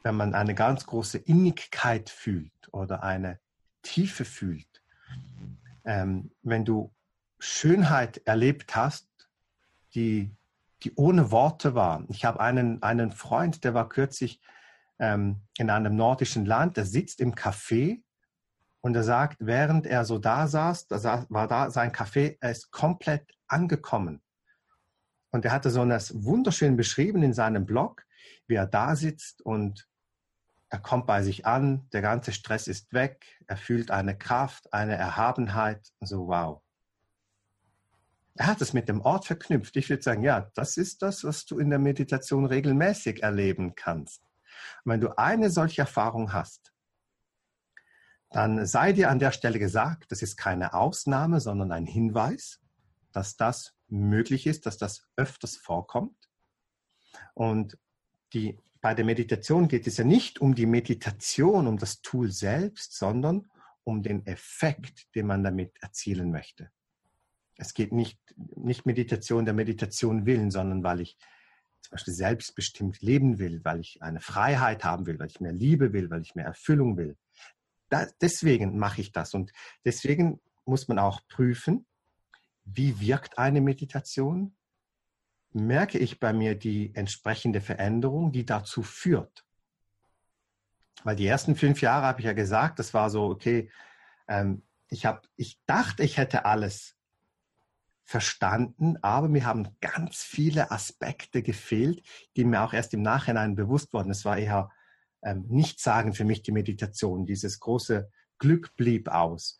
wenn man eine ganz große Innigkeit fühlt oder eine Tiefe fühlt, ähm, wenn du Schönheit erlebt hast, die, die ohne Worte war. Ich habe einen, einen Freund, der war kürzlich ähm, in einem nordischen Land, der sitzt im Café und er sagt, während er so da saß, da war da sein Café, er ist komplett angekommen. Und er hatte so das wunderschön beschrieben in seinem Blog, wie er da sitzt und er kommt bei sich an, der ganze Stress ist weg, er fühlt eine Kraft, eine Erhabenheit, so wow. Er hat es mit dem Ort verknüpft. Ich würde sagen, ja, das ist das, was du in der Meditation regelmäßig erleben kannst. Und wenn du eine solche Erfahrung hast, dann sei dir an der Stelle gesagt, das ist keine Ausnahme, sondern ein Hinweis, dass das möglich ist, dass das öfters vorkommt. Und die, bei der Meditation geht es ja nicht um die Meditation, um das Tool selbst, sondern um den Effekt, den man damit erzielen möchte. Es geht nicht, nicht Meditation der Meditation willen, sondern weil ich zum Beispiel selbstbestimmt leben will, weil ich eine Freiheit haben will, weil ich mehr Liebe will, weil ich mehr Erfüllung will. Da, deswegen mache ich das. Und deswegen muss man auch prüfen, wie wirkt eine Meditation? Merke ich bei mir die entsprechende Veränderung, die dazu führt? Weil die ersten fünf Jahre habe ich ja gesagt, das war so, okay, ähm, ich, hab, ich dachte, ich hätte alles verstanden, aber mir haben ganz viele Aspekte gefehlt, die mir auch erst im Nachhinein bewusst wurden. Es war eher ähm, nicht sagen für mich die Meditation. Dieses große Glück blieb aus.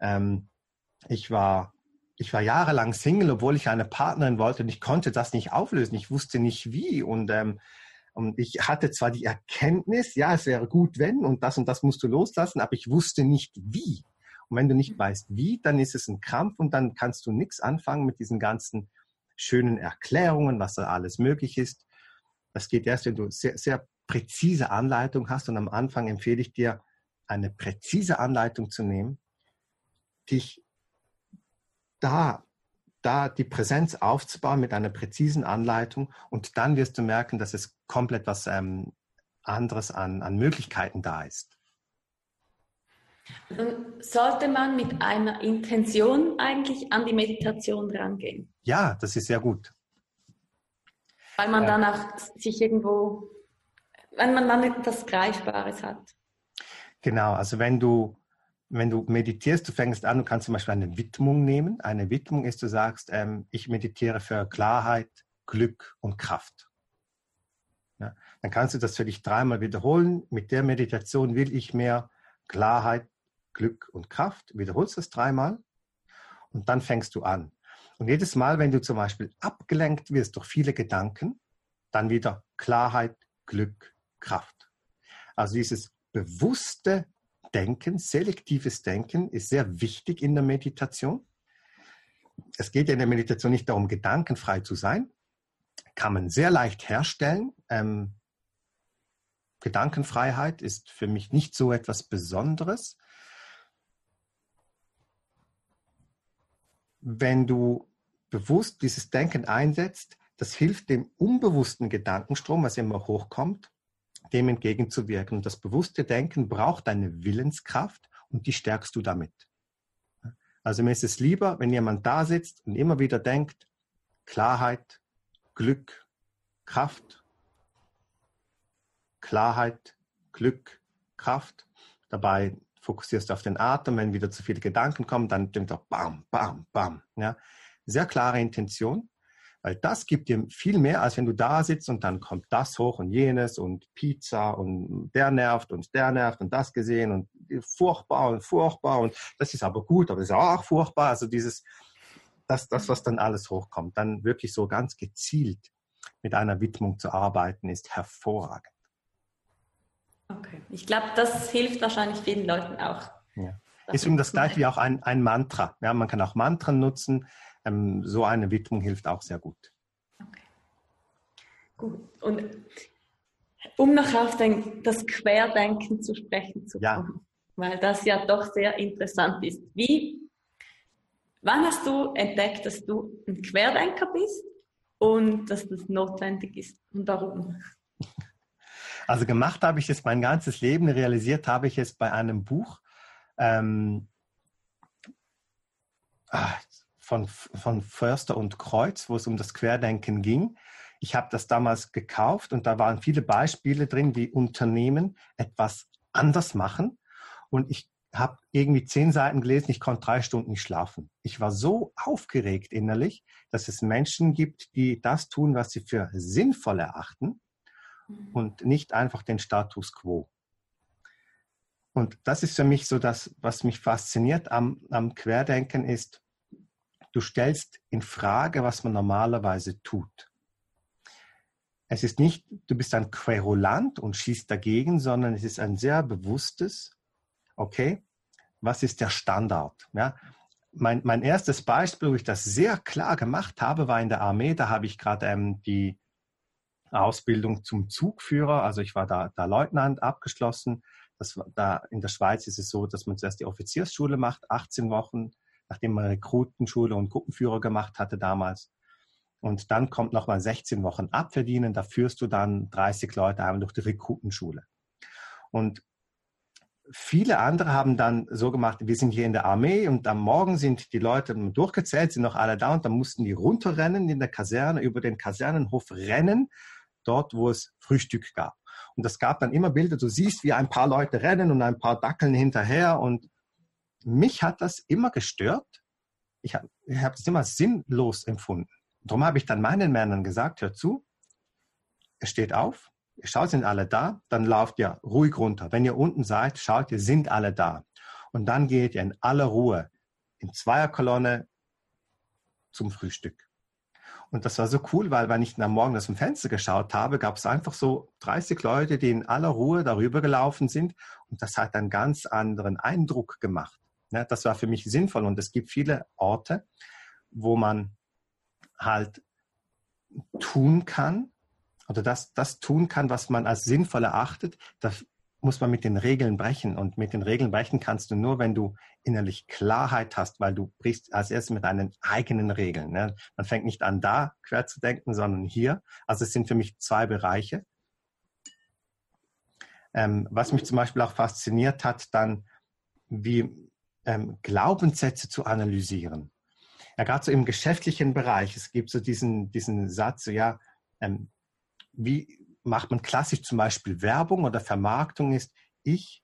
Ähm, ich war ich war jahrelang Single, obwohl ich eine Partnerin wollte und ich konnte das nicht auflösen. Ich wusste nicht wie und ähm, und ich hatte zwar die Erkenntnis, ja, es wäre gut, wenn und das und das musst du loslassen, aber ich wusste nicht wie. Und wenn du nicht weißt, wie, dann ist es ein Krampf und dann kannst du nichts anfangen mit diesen ganzen schönen Erklärungen, was da alles möglich ist. Das geht erst, wenn du sehr, sehr präzise Anleitung hast. Und am Anfang empfehle ich dir, eine präzise Anleitung zu nehmen, dich da, da die Präsenz aufzubauen mit einer präzisen Anleitung. Und dann wirst du merken, dass es komplett was ähm, anderes an, an Möglichkeiten da ist. Dann sollte man mit einer Intention eigentlich an die Meditation rangehen. Ja, das ist sehr gut. Weil man dann auch sich irgendwo, wenn man dann etwas Greifbares hat. Genau, also wenn du, wenn du meditierst, du fängst an, du kannst zum Beispiel eine Widmung nehmen. Eine Widmung ist, du sagst, ähm, ich meditiere für Klarheit, Glück und Kraft. Ja, dann kannst du das für dich dreimal wiederholen. Mit der Meditation will ich mehr Klarheit, Glück und Kraft, wiederholst es dreimal und dann fängst du an. Und jedes Mal, wenn du zum Beispiel abgelenkt wirst durch viele Gedanken, dann wieder Klarheit, Glück, Kraft. Also dieses bewusste Denken, selektives Denken ist sehr wichtig in der Meditation. Es geht ja in der Meditation nicht darum, gedankenfrei zu sein. Kann man sehr leicht herstellen. Ähm, Gedankenfreiheit ist für mich nicht so etwas Besonderes. wenn du bewusst dieses Denken einsetzt, das hilft dem unbewussten Gedankenstrom, was immer hochkommt, dem entgegenzuwirken. Und das bewusste Denken braucht eine Willenskraft und die stärkst du damit. Also mir ist es lieber, wenn jemand da sitzt und immer wieder denkt, Klarheit, Glück, Kraft, Klarheit, Glück, Kraft. Dabei fokussierst du auf den Atem. Wenn wieder zu viele Gedanken kommen, dann denkt auch bam, bam, bam. Ja? Sehr klare Intention, weil das gibt dir viel mehr, als wenn du da sitzt und dann kommt das hoch und jenes und Pizza und der nervt und der nervt und das gesehen und furchtbar und furchtbar und das ist aber gut, aber das ist auch furchtbar. Also dieses, das, das, was dann alles hochkommt, dann wirklich so ganz gezielt mit einer Widmung zu arbeiten, ist hervorragend. Okay, ich glaube, das hilft wahrscheinlich vielen Leuten auch. Ja. Ist um das gleiche wie auch ein, ein Mantra. Ja, man kann auch Mantren nutzen. Ähm, so eine Widmung hilft auch sehr gut. Okay. Gut. Und um noch auf den, das Querdenken zu sprechen zu kommen, ja. weil das ja doch sehr interessant ist. Wie, wann hast du entdeckt, dass du ein Querdenker bist und dass das notwendig ist und warum? Also gemacht habe ich es mein ganzes Leben, realisiert habe ich es bei einem Buch ähm, ah, von, von Förster und Kreuz, wo es um das Querdenken ging. Ich habe das damals gekauft und da waren viele Beispiele drin, wie Unternehmen etwas anders machen. Und ich habe irgendwie zehn Seiten gelesen, ich konnte drei Stunden nicht schlafen. Ich war so aufgeregt innerlich, dass es Menschen gibt, die das tun, was sie für sinnvoll erachten Mhm. und nicht einfach den Status quo. Und das ist für mich so das, was mich fasziniert am, am Querdenken ist, du stellst in Frage, was man normalerweise tut. Es ist nicht, du bist ein Querulant und schießt dagegen, sondern es ist ein sehr bewusstes, okay, was ist der Standard? Ja, mein, mein erstes Beispiel, wo ich das sehr klar gemacht habe, war in der Armee. Da habe ich gerade ähm, die Ausbildung zum Zugführer. Also ich war da, da Leutnant abgeschlossen. Das, da in der Schweiz ist es so, dass man zuerst die Offiziersschule macht, 18 Wochen, nachdem man Rekrutenschule und Gruppenführer gemacht hatte damals. Und dann kommt nochmal 16 Wochen abverdienen. Da führst du dann 30 Leute einmal durch die Rekrutenschule. Und viele andere haben dann so gemacht, wir sind hier in der Armee und am Morgen sind die Leute durchgezählt, sind noch alle da und dann mussten die runterrennen in der Kaserne, über den Kasernenhof rennen dort, wo es Frühstück gab. Und es gab dann immer Bilder, du siehst, wie ein paar Leute rennen und ein paar dackeln hinterher. Und mich hat das immer gestört. Ich habe ich hab das immer sinnlos empfunden. Darum habe ich dann meinen Männern gesagt, hör zu, es steht auf, ihr schaut, sind alle da, dann lauft ihr ruhig runter. Wenn ihr unten seid, schaut ihr, sind alle da. Und dann geht ihr in aller Ruhe in Zweierkolonne zum Frühstück. Und das war so cool, weil wenn ich am Morgen aus dem Fenster geschaut habe, gab es einfach so 30 Leute, die in aller Ruhe darüber gelaufen sind. Und das hat einen ganz anderen Eindruck gemacht. Das war für mich sinnvoll. Und es gibt viele Orte, wo man halt tun kann oder das, das tun kann, was man als sinnvoll erachtet. Das muss man mit den Regeln brechen. Und mit den Regeln brechen kannst du nur, wenn du innerlich Klarheit hast, weil du brichst als erstes mit deinen eigenen Regeln. Ne? Man fängt nicht an, da quer zu denken, sondern hier. Also es sind für mich zwei Bereiche. Ähm, was mich zum Beispiel auch fasziniert hat, dann wie ähm, Glaubenssätze zu analysieren. Ja, gerade so im geschäftlichen Bereich, es gibt so diesen, diesen Satz, so, ja, ähm, wie macht man klassisch zum Beispiel Werbung oder Vermarktung ist, ich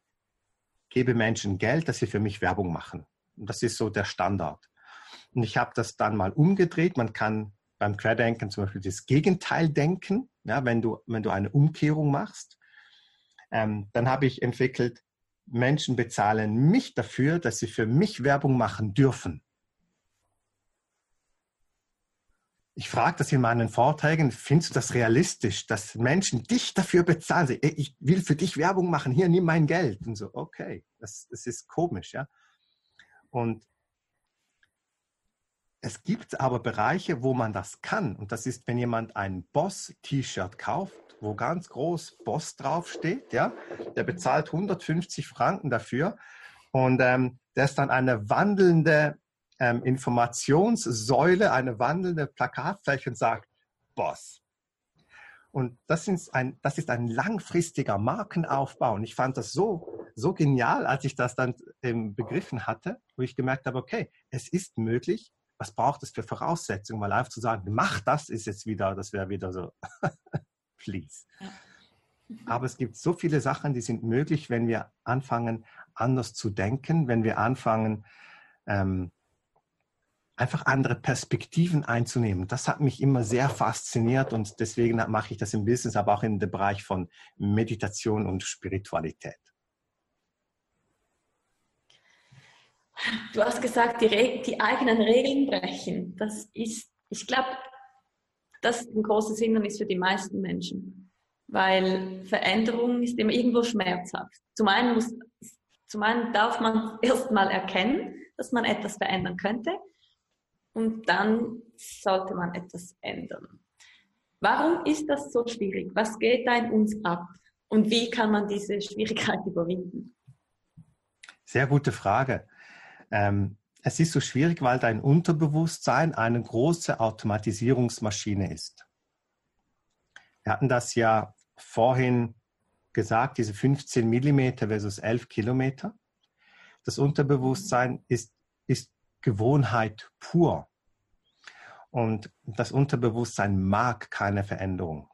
gebe Menschen Geld, dass sie für mich Werbung machen. Und das ist so der Standard. Und ich habe das dann mal umgedreht. Man kann beim Querdenken zum Beispiel das Gegenteil denken, ja, wenn, du, wenn du eine Umkehrung machst. Ähm, dann habe ich entwickelt, Menschen bezahlen mich dafür, dass sie für mich Werbung machen dürfen. ich frage das in meinen Vorträgen, findest du das realistisch, dass Menschen dich dafür bezahlen? Ich will für dich Werbung machen, hier, nimm mein Geld. Und so, okay, das, das ist komisch, ja. Und es gibt aber Bereiche, wo man das kann. Und das ist, wenn jemand ein Boss-T-Shirt kauft, wo ganz groß Boss draufsteht, ja, der bezahlt 150 Franken dafür. Und ähm, der ist dann eine wandelnde ähm, Informationssäule, eine wandelnde Plakatfläche und sagt, Boss. Und das ist, ein, das ist ein langfristiger Markenaufbau. Und ich fand das so so genial, als ich das dann ähm, begriffen hatte, wo ich gemerkt habe, okay, es ist möglich. Was braucht es für Voraussetzungen? Weil einfach zu sagen, mach das, ist jetzt wieder, das wäre wieder so, please. Aber es gibt so viele Sachen, die sind möglich, wenn wir anfangen, anders zu denken, wenn wir anfangen, ähm, einfach andere Perspektiven einzunehmen. Das hat mich immer sehr fasziniert und deswegen mache ich das im Business, aber auch in dem Bereich von Meditation und Spiritualität. Du hast gesagt, die, die eigenen Regeln brechen. Das ist, ich glaube, das ist ein großes Hindernis für die meisten Menschen, weil Veränderung ist immer irgendwo schmerzhaft. Zum einen, muss, zum einen darf man erstmal erkennen, dass man etwas verändern könnte und dann sollte man etwas ändern. Warum ist das so schwierig? Was geht da in uns ab? Und wie kann man diese Schwierigkeit überwinden? Sehr gute Frage. Ähm, es ist so schwierig, weil dein Unterbewusstsein eine große Automatisierungsmaschine ist. Wir hatten das ja vorhin gesagt, diese 15 Millimeter versus 11 Kilometer. Das Unterbewusstsein ist, ist Gewohnheit pur. Und das Unterbewusstsein mag keine Veränderung.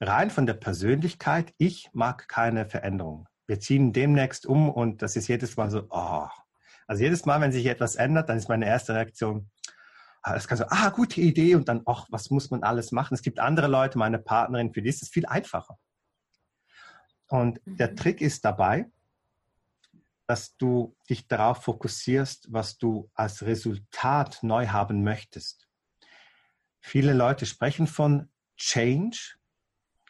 Rein von der Persönlichkeit, ich mag keine Veränderung. Wir ziehen demnächst um und das ist jedes Mal so, oh. Also jedes Mal, wenn sich etwas ändert, dann ist meine erste Reaktion, ah, das kann so, ah, gute Idee und dann, ach, was muss man alles machen? Es gibt andere Leute, meine Partnerin, für die ist es viel einfacher. Und der mhm. Trick ist dabei, dass du dich darauf fokussierst, was du als Resultat neu haben möchtest. Viele Leute sprechen von Change.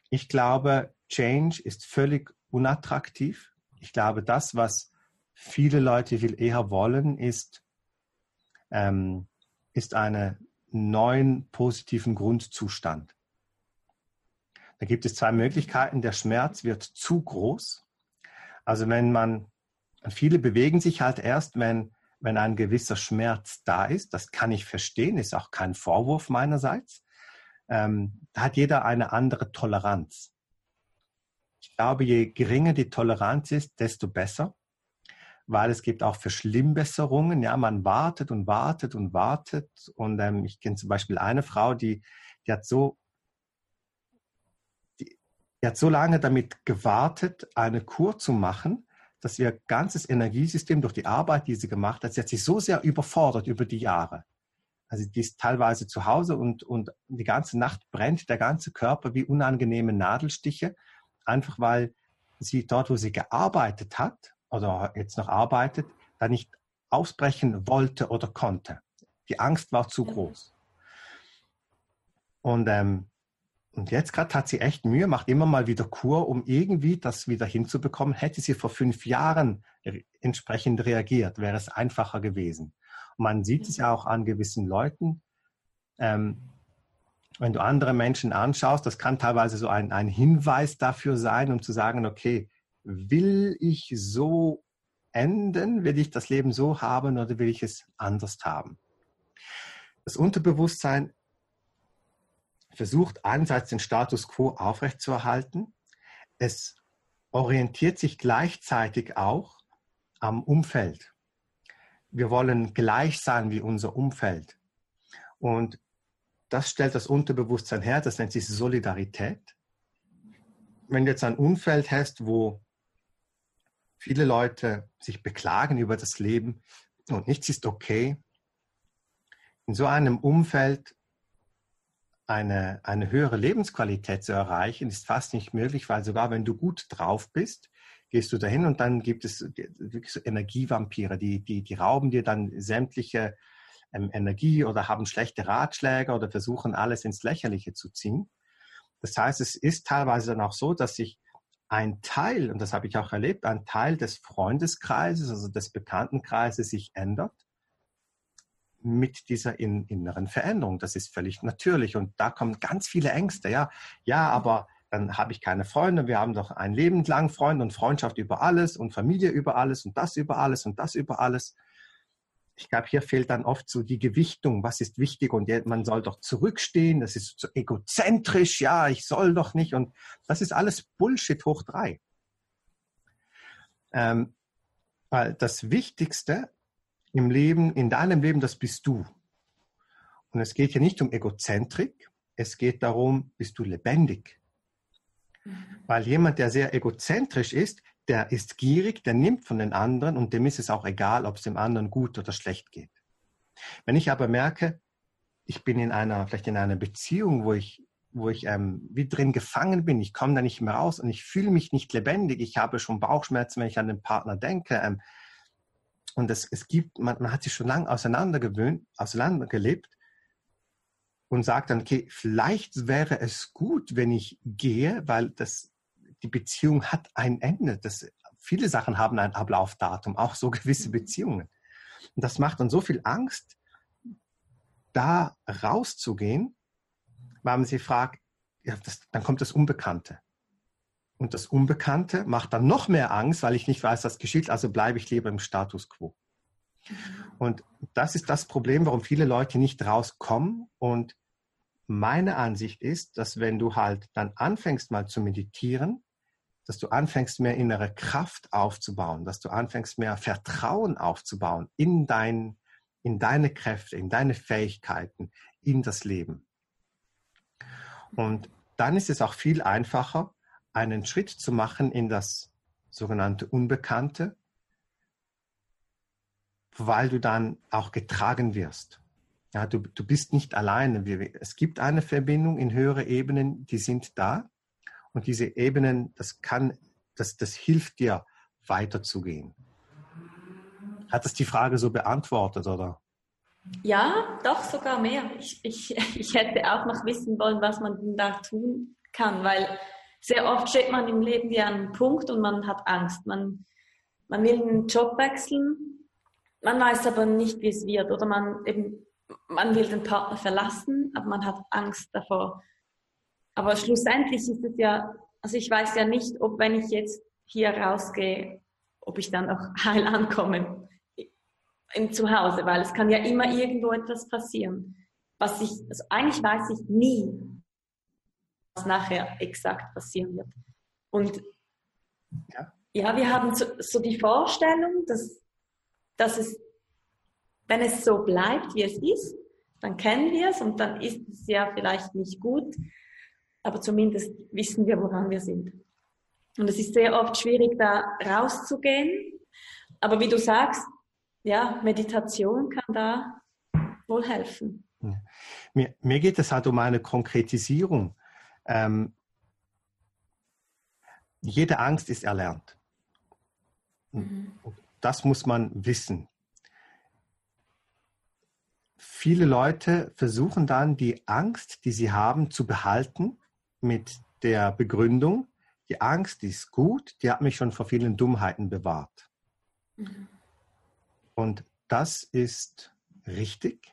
Ich glaube, Change ist völlig unattraktiv. Ich glaube, das, was viele Leute viel eher wollen, ist, ähm, ist einen neuen positiven Grundzustand. Da gibt es zwei Möglichkeiten. Der Schmerz wird zu groß. Also wenn man viele bewegen sich halt erst, wenn, wenn ein gewisser Schmerz da ist. Das kann ich verstehen, ist auch kein Vorwurf meinerseits. Ähm, da hat jeder eine andere Toleranz. Ich glaube, je geringer die Toleranz ist, desto besser, weil es gibt auch Verschlimmbesserungen. Ja, man wartet und wartet und wartet. Und ähm, ich kenne zum Beispiel eine Frau, die, die hat so die, die hat so lange damit gewartet, eine Kur zu machen, dass ihr ganzes Energiesystem durch die Arbeit, die sie gemacht hat, sie hat sich so sehr überfordert über die Jahre. Also die ist teilweise zu Hause und, und die ganze Nacht brennt der ganze Körper wie unangenehme Nadelstiche, einfach weil sie dort, wo sie gearbeitet hat oder jetzt noch arbeitet, da nicht ausbrechen wollte oder konnte. Die Angst war zu groß. Und ähm, und jetzt gerade hat sie echt Mühe, macht immer mal wieder Kur, um irgendwie das wieder hinzubekommen. Hätte sie vor fünf Jahren entsprechend reagiert, wäre es einfacher gewesen. Und man sieht es ja auch an gewissen Leuten. Ähm, wenn du andere Menschen anschaust, das kann teilweise so ein, ein Hinweis dafür sein, um zu sagen, okay, will ich so enden? Will ich das Leben so haben oder will ich es anders haben? Das Unterbewusstsein versucht einerseits den Status quo aufrechtzuerhalten. Es orientiert sich gleichzeitig auch am Umfeld. Wir wollen gleich sein wie unser Umfeld. Und das stellt das Unterbewusstsein her, das nennt sich Solidarität. Wenn du jetzt ein Umfeld hast, wo viele Leute sich beklagen über das Leben und nichts ist okay, in so einem Umfeld eine, eine höhere Lebensqualität zu erreichen, ist fast nicht möglich, weil sogar wenn du gut drauf bist, gehst du dahin und dann gibt es wirklich so Energievampire, die, die, die rauben dir dann sämtliche ähm, Energie oder haben schlechte Ratschläge oder versuchen alles ins Lächerliche zu ziehen. Das heißt, es ist teilweise dann auch so, dass sich ein Teil, und das habe ich auch erlebt, ein Teil des Freundeskreises, also des Bekanntenkreises sich ändert mit dieser in, inneren Veränderung. Das ist völlig natürlich. Und da kommen ganz viele Ängste. Ja, ja, aber dann habe ich keine Freunde. Wir haben doch ein Leben lang Freunde und Freundschaft über alles und Familie über alles und das über alles und das über alles. Ich glaube, hier fehlt dann oft so die Gewichtung. Was ist wichtig? Und man soll doch zurückstehen. Das ist so egozentrisch. Ja, ich soll doch nicht. Und das ist alles Bullshit hoch drei. Ähm, weil das Wichtigste im Leben, in deinem Leben, das bist du. Und es geht hier nicht um Egozentrik, es geht darum, bist du lebendig. Mhm. Weil jemand, der sehr egozentrisch ist, der ist gierig, der nimmt von den anderen und dem ist es auch egal, ob es dem anderen gut oder schlecht geht. Wenn ich aber merke, ich bin in einer, vielleicht in einer Beziehung, wo ich, wo ich ähm, wie drin gefangen bin, ich komme da nicht mehr raus und ich fühle mich nicht lebendig, ich habe schon Bauchschmerzen, wenn ich an den Partner denke. Ähm, und es, es gibt, man, man hat sich schon lange auseinandergewöhnt, auseinandergelebt und sagt dann, okay, vielleicht wäre es gut, wenn ich gehe, weil das, die Beziehung hat ein Ende. Das, viele Sachen haben ein Ablaufdatum, auch so gewisse. Beziehungen. Und das macht dann so viel Angst, da rauszugehen, weil man sich fragt, ja, das, dann kommt das Unbekannte. Und das Unbekannte macht dann noch mehr Angst, weil ich nicht weiß, was geschieht, also bleibe ich lieber im Status quo. Und das ist das Problem, warum viele Leute nicht rauskommen und meine Ansicht ist, dass wenn du halt dann anfängst mal zu meditieren, dass du anfängst mehr innere Kraft aufzubauen, dass du anfängst mehr Vertrauen aufzubauen in dein, in deine Kräfte, in deine Fähigkeiten, in das Leben. Und dann ist es auch viel einfacher, einen Schritt zu machen in das sogenannte Unbekannte, weil du dann auch getragen wirst. Ja, du, du bist nicht alleine. Es gibt eine Verbindung in höhere Ebenen, die sind da. Und diese Ebenen, das kann, das, das hilft dir, weiterzugehen. Hat das die Frage so beantwortet, oder? Ja, doch sogar mehr. Ich, ich, ich hätte auch noch wissen wollen, was man da tun kann, weil sehr oft steht man im Leben wie an einem Punkt und man hat Angst. Man, man will einen Job wechseln, man weiß aber nicht, wie es wird oder man eben man will den Partner verlassen, aber man hat Angst davor. Aber schlussendlich ist es ja, also ich weiß ja nicht, ob wenn ich jetzt hier rausgehe, ob ich dann auch heil ankomme im Zuhause, weil es kann ja immer irgendwo etwas passieren. Was ich, also eigentlich weiß ich nie, was nachher exakt passieren wird. Und ja, ja wir haben so, so die Vorstellung, dass, dass es wenn es so bleibt, wie es ist, dann kennen wir es und dann ist es ja vielleicht nicht gut, aber zumindest wissen wir, woran wir sind. Und es ist sehr oft schwierig, da rauszugehen. Aber wie du sagst, ja, Meditation kann da wohl helfen. Mir, mir geht es halt um eine Konkretisierung. Ähm, jede Angst ist erlernt. Mhm. Das muss man wissen viele Leute versuchen dann die Angst, die sie haben, zu behalten mit der Begründung, die Angst die ist gut, die hat mich schon vor vielen Dummheiten bewahrt. Mhm. Und das ist richtig,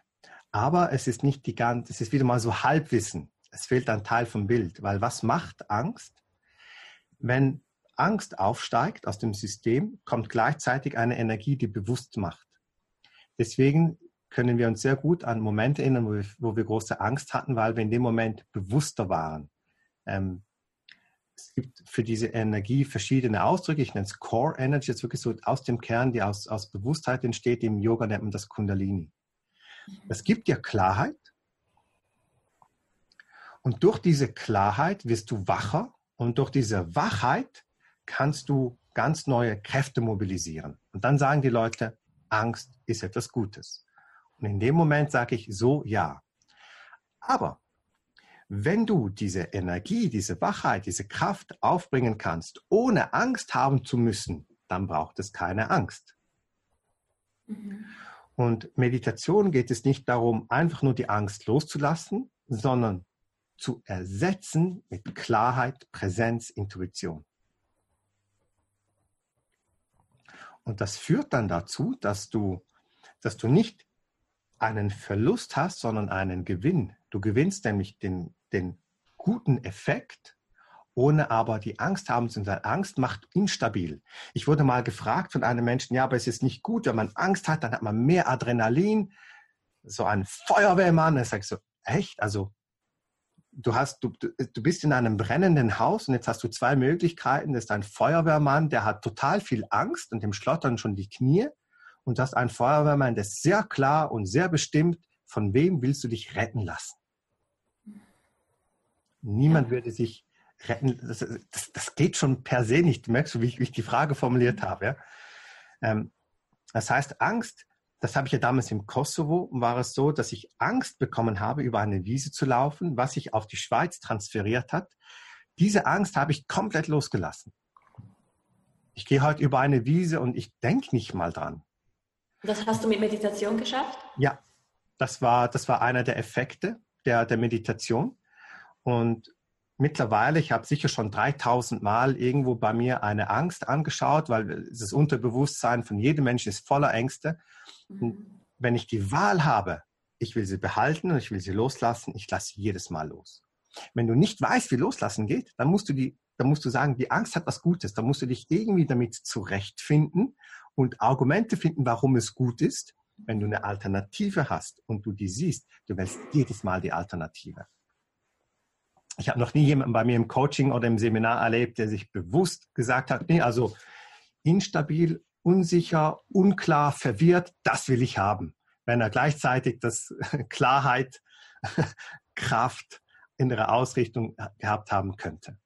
aber es ist nicht die ganze, es ist wieder mal so Halbwissen. Es fehlt ein Teil vom Bild, weil was macht Angst? Wenn Angst aufsteigt aus dem System, kommt gleichzeitig eine Energie, die bewusst macht. Deswegen können wir uns sehr gut an Momente erinnern, wo wir, wo wir große Angst hatten, weil wir in dem Moment bewusster waren. Ähm, es gibt für diese Energie verschiedene Ausdrücke. Ich nenne es Core Energy, das ist wirklich so aus dem Kern, die aus, aus Bewusstheit entsteht. Im Yoga nennt man das Kundalini. Es gibt dir Klarheit. Und durch diese Klarheit wirst du wacher. Und durch diese Wachheit kannst du ganz neue Kräfte mobilisieren. Und dann sagen die Leute, Angst ist etwas Gutes. Und in dem Moment sage ich so ja. Aber wenn du diese Energie, diese Wachheit, diese Kraft aufbringen kannst, ohne Angst haben zu müssen, dann braucht es keine Angst. Mhm. Und Meditation geht es nicht darum, einfach nur die Angst loszulassen, sondern zu ersetzen mit Klarheit, Präsenz, Intuition. Und das führt dann dazu, dass du, dass du nicht einen Verlust hast, sondern einen Gewinn. Du gewinnst nämlich den, den guten Effekt, ohne aber die Angst haben zu sein. Angst macht instabil. Ich wurde mal gefragt von einem Menschen, ja, aber es ist nicht gut, wenn man Angst hat, dann hat man mehr Adrenalin. So ein Feuerwehrmann. Sage ich so, echt? Also du hast, du, du bist in einem brennenden Haus und jetzt hast du zwei Möglichkeiten. Das ist ein Feuerwehrmann, der hat total viel Angst und dem schlottern schon die Knie. Und du hast einen Feuerwehrmann, der ist sehr klar und sehr bestimmt, von wem willst du dich retten lassen? Niemand ja. würde sich retten. Das, das, das, geht schon per se nicht. Merkst du, wie ich, wie ich die Frage formuliert habe? Ja? Ähm, das heißt, Angst das habe ich ja damals im Kosovo, war es so, dass ich Angst bekommen habe, über eine Wiese zu laufen, was sich auf die Schweiz transferiert hat. Diese Angst habe ich komplett losgelassen. Ich gehe heute über eine Wiese und ich denke nicht mal dran. Das hast du mit Meditation geschafft? Ja, das war, das war einer der Effekte der, der Meditation. Und mittlerweile, ich habe sicher schon 3000 Mal irgendwo bei mir eine Angst angeschaut, weil das Unterbewusstsein von jedem Menschen ist voller Ängste. Und mhm. wenn ich die Wahl habe, ich will sie behalten und ich will sie loslassen, ich lasse jedes Mal los. Wenn du nicht weißt, wie loslassen geht, dann musst du die, dann musst du sagen, die Angst hat was Gutes. Dann musst du dich irgendwie damit zurechtfinden und Argumente finden, warum es gut ist. Wenn du eine Alternative hast und du die siehst, du wählst jedes Mal die Alternative. Ich habe noch nie jemanden bei mir im Coaching oder im Seminar erlebt, der sich bewusst gesagt hat, nee, also instabil unsicher, unklar, verwirrt, das will ich haben. Wenn er gleichzeitig das Klarheit, Kraft, innere Ausrichtung gehabt haben könnte.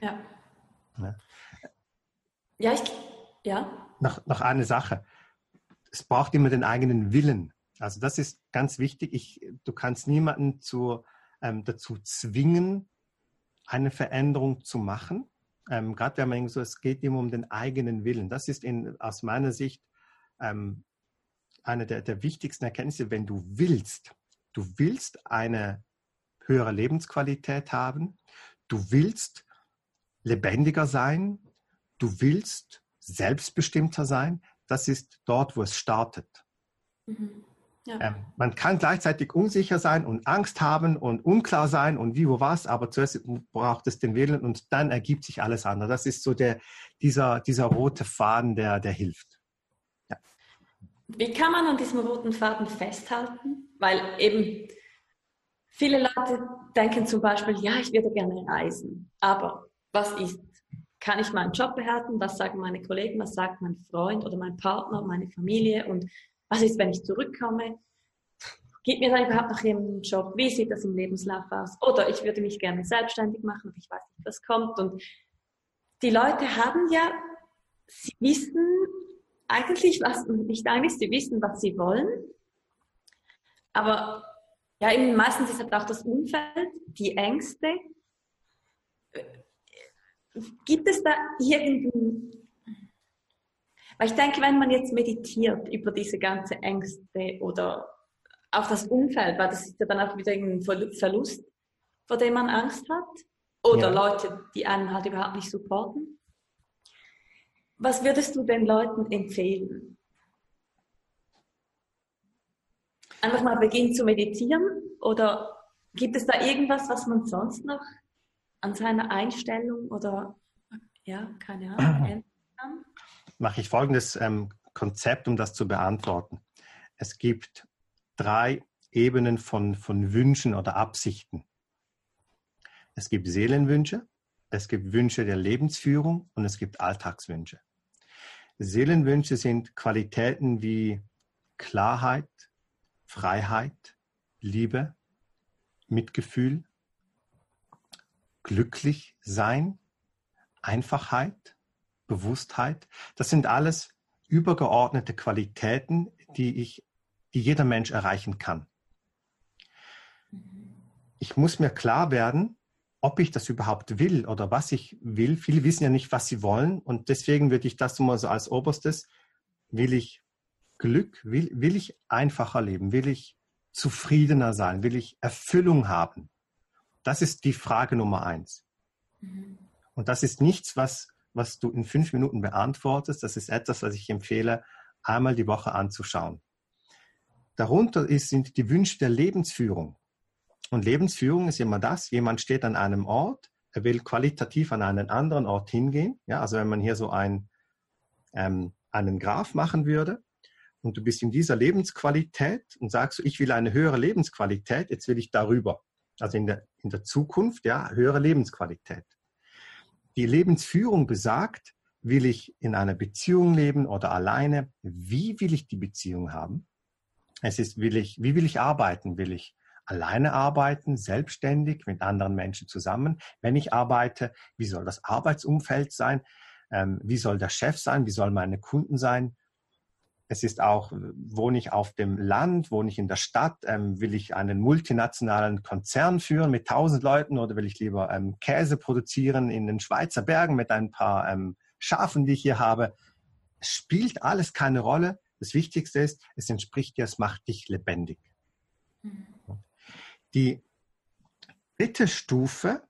Ja. Ja, ja ich, ja. Noch, noch eine Sache. Es braucht immer den eigenen Willen. Also das ist ganz wichtig. Ich, du kannst niemanden zu, ähm, dazu zwingen, eine Veränderung zu machen ähm, gerade wenn man so, es geht immer um den eigenen Willen. Das ist in, aus meiner Sicht ähm, eine der, der wichtigsten Erkenntnisse, wenn du willst. Du willst eine höhere Lebensqualität haben. Du willst lebendiger sein. Du willst selbstbestimmter sein. Das ist dort, wo es startet. Mhm. Ja. Ähm, man kann gleichzeitig unsicher sein und Angst haben und unklar sein und wie, wo, was, aber zuerst braucht es den Willen und dann ergibt sich alles andere. Das ist so der, dieser, dieser rote Faden, der, der hilft. Ja. Wie kann man an diesem roten Faden festhalten? Weil eben viele Leute denken zum Beispiel, ja, ich würde gerne reisen, aber was ist? Kann ich meinen Job behalten? Was sagen meine Kollegen? Was sagt mein Freund oder mein Partner, meine Familie? Und was ist, wenn ich zurückkomme? Gibt mir dann überhaupt noch einen Job? Wie sieht das im Lebenslauf aus? Oder ich würde mich gerne selbstständig machen, aber ich weiß nicht, was kommt. Und die Leute haben ja, sie wissen eigentlich, was, nicht eigentlich, sie wissen, was sie wollen. Aber ja, eben meistens ist halt auch das Umfeld, die Ängste. Gibt es da irgendeinen weil ich denke, wenn man jetzt meditiert über diese ganzen Ängste oder auch das Umfeld, weil das ist ja dann auch wieder ein Verlust, vor dem man Angst hat. Oder ja. Leute, die einen halt überhaupt nicht supporten. Was würdest du den Leuten empfehlen? Einfach mal beginnen zu meditieren? Oder gibt es da irgendwas, was man sonst noch an seiner Einstellung oder, ja, keine Ahnung, ändern kann? Mache ich folgendes ähm, Konzept, um das zu beantworten. Es gibt drei Ebenen von, von Wünschen oder Absichten. Es gibt Seelenwünsche, es gibt Wünsche der Lebensführung und es gibt Alltagswünsche. Seelenwünsche sind Qualitäten wie Klarheit, Freiheit, Liebe, Mitgefühl, glücklich sein, Einfachheit, Bewusstheit. Das sind alles übergeordnete Qualitäten, die ich, die jeder Mensch erreichen kann. Ich muss mir klar werden, ob ich das überhaupt will oder was ich will. Viele wissen ja nicht, was sie wollen und deswegen würde ich das immer so als oberstes, will ich Glück, will, will ich einfacher leben, will ich zufriedener sein, will ich Erfüllung haben. Das ist die Frage Nummer eins. Mhm. Und das ist nichts, was was du in fünf Minuten beantwortest. Das ist etwas, was ich empfehle, einmal die Woche anzuschauen. Darunter ist, sind die Wünsche der Lebensführung. Und Lebensführung ist immer das, jemand steht an einem Ort, er will qualitativ an einen anderen Ort hingehen. Ja, also wenn man hier so ein, ähm, einen Graph machen würde und du bist in dieser Lebensqualität und sagst, ich will eine höhere Lebensqualität, jetzt will ich darüber. Also in der in der Zukunft, ja, höhere Lebensqualität. Die Lebensführung besagt, will ich in einer Beziehung leben oder alleine? Wie will ich die Beziehung haben? Es ist, will ich, wie will ich arbeiten? Will ich alleine arbeiten, selbstständig mit anderen Menschen zusammen? Wenn ich arbeite, wie soll das Arbeitsumfeld sein? Ähm, wie soll der Chef sein? Wie sollen meine Kunden sein? Es ist auch, wohne ich auf dem Land, wohne ich in der Stadt, ähm, will ich einen multinationalen Konzern führen mit tausend Leuten oder will ich lieber ähm, Käse produzieren in den Schweizer Bergen mit ein paar ähm, Schafen, die ich hier habe? Es spielt alles keine Rolle. Das Wichtigste ist, es entspricht dir, es macht dich lebendig. Mhm. Die dritte Stufe,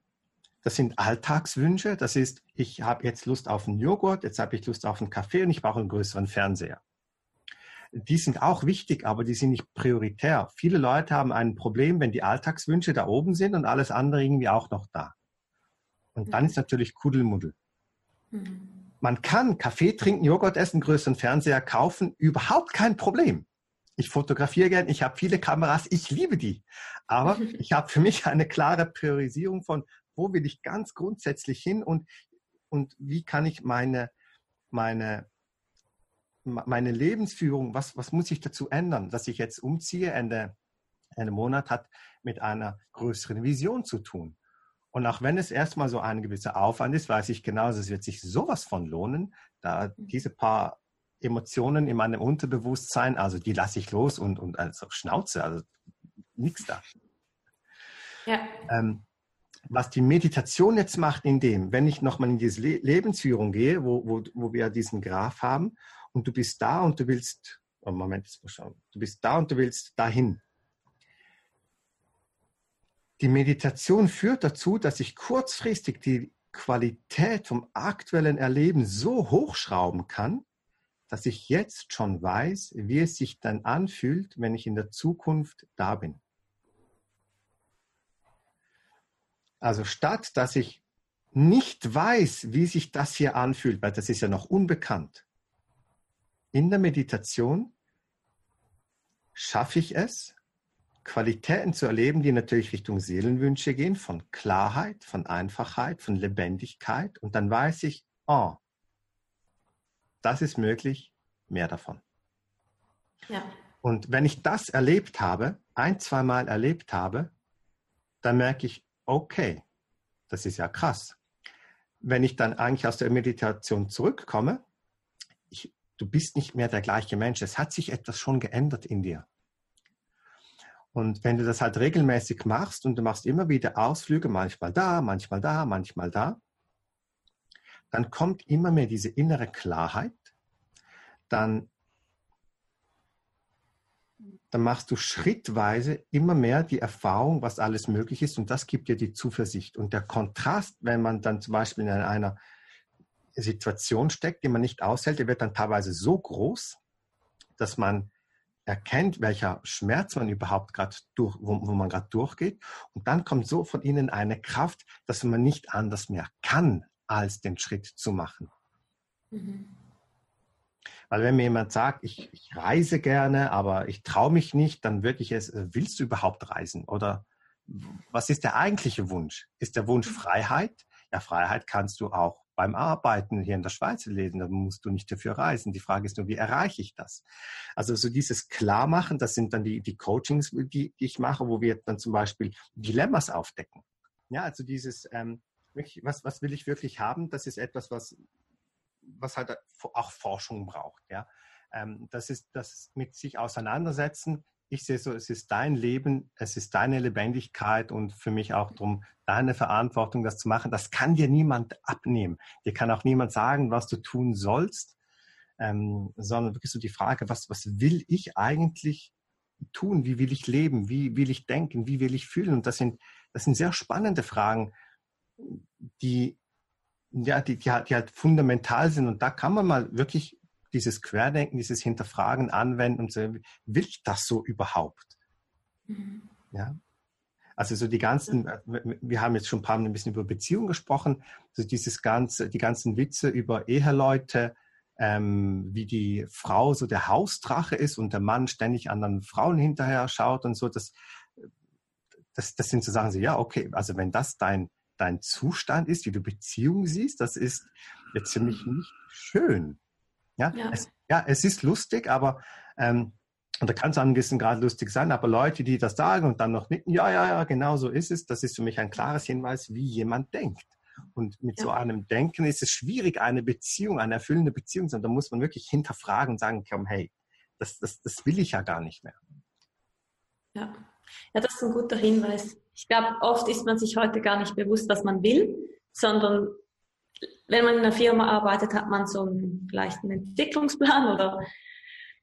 das sind Alltagswünsche. Das ist, ich habe jetzt Lust auf einen Joghurt, jetzt habe ich Lust auf einen Kaffee und ich brauche einen größeren Fernseher die sind auch wichtig, aber die sind nicht prioritär. Viele Leute haben ein Problem, wenn die Alltagswünsche da oben sind und alles andere irgendwie auch noch da. Und dann ist natürlich Kuddelmuddel. Mhm. Man kann Kaffee trinken, Joghurt essen, größeren Fernseher kaufen, überhaupt kein Problem. Ich fotografiere gern, ich habe viele Kameras, ich liebe die. Aber ich habe für mich eine klare Priorisierung von, wo will ich ganz grundsätzlich hin und, und wie kann ich meine, meine meine Lebensführung, was, was muss ich dazu ändern, dass ich jetzt umziehe? Ende, Ende Monat hat mit einer größeren Vision zu tun. Und auch wenn es erstmal so ein gewisser Aufwand ist, weiß ich genau, es wird sich sowas von lohnen, da diese paar Emotionen in meinem Unterbewusstsein, also die lasse ich los und, und also Schnauze, also nichts da. Ja. Ähm, was die Meditation jetzt macht, in dem, wenn ich nochmal in diese Le Lebensführung gehe, wo, wo, wo wir diesen Graph haben und du bist da und du willst, oh Moment, jetzt mal schauen, du bist da und du willst dahin. Die Meditation führt dazu, dass ich kurzfristig die Qualität vom aktuellen Erleben so hochschrauben kann, dass ich jetzt schon weiß, wie es sich dann anfühlt, wenn ich in der Zukunft da bin. Also statt dass ich nicht weiß, wie sich das hier anfühlt, weil das ist ja noch unbekannt, in der Meditation schaffe ich es, Qualitäten zu erleben, die natürlich Richtung Seelenwünsche gehen, von Klarheit, von Einfachheit, von Lebendigkeit. Und dann weiß ich, oh, das ist möglich, mehr davon. Ja. Und wenn ich das erlebt habe, ein, zweimal erlebt habe, dann merke ich, okay, das ist ja krass. Wenn ich dann eigentlich aus der Meditation zurückkomme, du bist nicht mehr der gleiche Mensch. Es hat sich etwas schon geändert in dir. Und wenn du das halt regelmäßig machst und du machst immer wieder Ausflüge, manchmal da, manchmal da, manchmal da, dann kommt immer mehr diese innere Klarheit. Dann, dann machst du schrittweise immer mehr die Erfahrung, was alles möglich ist und das gibt dir die Zuversicht. Und der Kontrast, wenn man dann zum Beispiel in einer Situation steckt, die man nicht aushält, der wird dann teilweise so groß, dass man erkennt, welcher Schmerz man überhaupt gerade durch, wo, wo man gerade durchgeht. Und dann kommt so von innen eine Kraft, dass man nicht anders mehr kann, als den Schritt zu machen. Mhm. Weil wenn mir jemand sagt, ich, ich reise gerne, aber ich traue mich nicht, dann wirklich es, willst du überhaupt reisen? Oder was ist der eigentliche Wunsch? Ist der Wunsch mhm. Freiheit? Ja, Freiheit kannst du auch beim Arbeiten hier in der Schweiz lesen, dann musst du nicht dafür reisen. Die Frage ist nur, wie erreiche ich das? Also so dieses Klarmachen, das sind dann die, die Coachings, die, die ich mache, wo wir dann zum Beispiel Dilemmas aufdecken. Ja, also dieses, ähm, was, was will ich wirklich haben? Das ist etwas, was, was halt auch Forschung braucht. Ja, ähm, das ist das mit sich auseinandersetzen, ich sehe so, es ist dein Leben, es ist deine Lebendigkeit und für mich auch darum, deine Verantwortung, das zu machen. Das kann dir niemand abnehmen. Dir kann auch niemand sagen, was du tun sollst, ähm, sondern wirklich so die Frage, was, was will ich eigentlich tun? Wie will ich leben? Wie will ich denken? Wie will ich fühlen? Und das sind, das sind sehr spannende Fragen, die, ja, die, die, die halt fundamental sind. Und da kann man mal wirklich dieses Querdenken, dieses Hinterfragen anwenden und so, will ich das so überhaupt? Mhm. Ja. Also so die ganzen, wir haben jetzt schon ein paar Mal ein bisschen über Beziehungen gesprochen, so dieses ganze, die ganzen Witze über Eheleute, ähm, wie die Frau so der Hausdrache ist und der Mann ständig anderen Frauen hinterher schaut und so, das, das, das sind so Sachen, so, ja, okay, also wenn das dein, dein Zustand ist, wie du Beziehungen siehst, das ist jetzt für mich nicht schön. Ja, ja. Es, ja, es ist lustig, aber ähm, und da kann es an einem gewissen Grad lustig sein, aber Leute, die das sagen und dann noch nicken, ja, ja, ja, genau so ist es, das ist für mich ein klares Hinweis, wie jemand denkt. Und mit ja. so einem Denken ist es schwierig, eine Beziehung, eine erfüllende Beziehung zu haben. Da muss man wirklich hinterfragen und sagen, komm, hey, das, das, das will ich ja gar nicht mehr. Ja. ja, das ist ein guter Hinweis. Ich glaube, oft ist man sich heute gar nicht bewusst, was man will, sondern wenn man in einer Firma arbeitet, hat man so einen, vielleicht einen Entwicklungsplan oder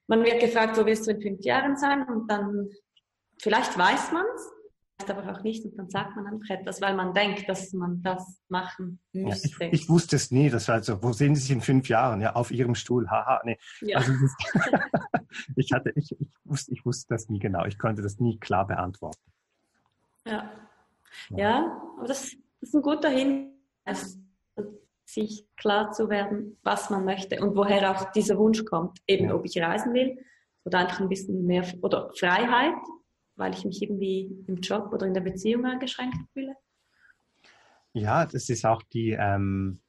man wird gefragt, wo willst du in fünf Jahren sein? Und dann, vielleicht weiß man es, aber auch nicht. Und dann sagt man einfach etwas, weil man denkt, dass man das machen müsste. Ja, ich, ich, wusste es nie. Das war also, wo sehen Sie sich in fünf Jahren? Ja, auf Ihrem Stuhl. Haha, nee. Ja. Also, ich hatte, ich, ich, wusste, ich wusste das nie genau. Ich konnte das nie klar beantworten. Ja. Ja, ja aber das, das ist ein guter Hinweis sich klar zu werden, was man möchte und woher auch dieser Wunsch kommt. Eben, ob ich reisen will oder einfach ein bisschen mehr oder Freiheit, weil ich mich irgendwie im Job oder in der Beziehung eingeschränkt fühle. Ja, das ist auch die, ähm,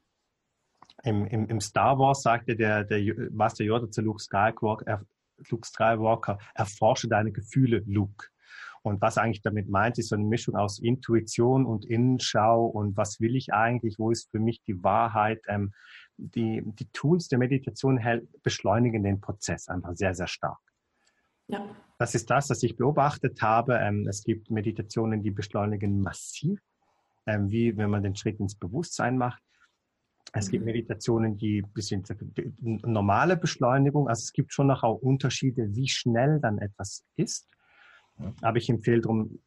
im, im, im, Star Wars sagte der, der Master Yoda zu Luke Skywalker, Luke Skywalker, erforsche deine Gefühle, Luke. Und was eigentlich damit meint, ist so eine Mischung aus Intuition und Innenschau und was will ich eigentlich, wo ist für mich die Wahrheit. Ähm, die, die Tools der Meditation beschleunigen den Prozess einfach sehr, sehr stark. Ja. Das ist das, was ich beobachtet habe. Ähm, es gibt Meditationen, die beschleunigen massiv, ähm, wie wenn man den Schritt ins Bewusstsein macht. Es gibt mhm. Meditationen, die bisschen normale Beschleunigung, also es gibt schon noch auch Unterschiede, wie schnell dann etwas ist. Aber ich empfehle darum,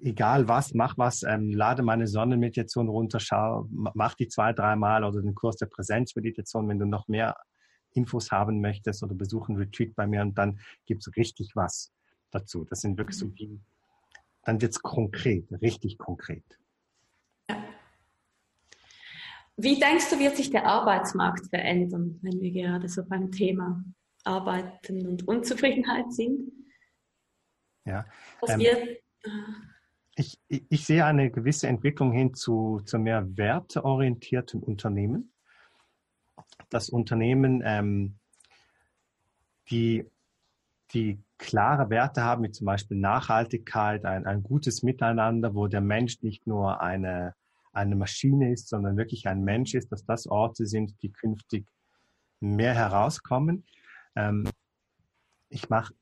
egal was, mach was, ähm, lade meine Sonnenmeditation runter, schau, mach die zwei, dreimal oder den Kurs der Präsenzmeditation, wenn du noch mehr Infos haben möchtest oder besuchen Retreat bei mir und dann gibt es richtig was dazu. Das sind wirklich so mhm. die, dann wird es konkret, richtig konkret. Wie denkst du, wird sich der Arbeitsmarkt verändern, wenn wir gerade so beim Thema Arbeiten und Unzufriedenheit sind? Ja. Ähm, ich, ich, sehe eine gewisse Entwicklung hin zu, zu mehr werteorientierten Unternehmen. Das Unternehmen, ähm, die, die klare Werte haben, wie zum Beispiel Nachhaltigkeit, ein, ein gutes Miteinander, wo der Mensch nicht nur eine, eine Maschine ist, sondern wirklich ein Mensch ist, dass das Orte sind, die künftig mehr herauskommen. Ähm, ich mache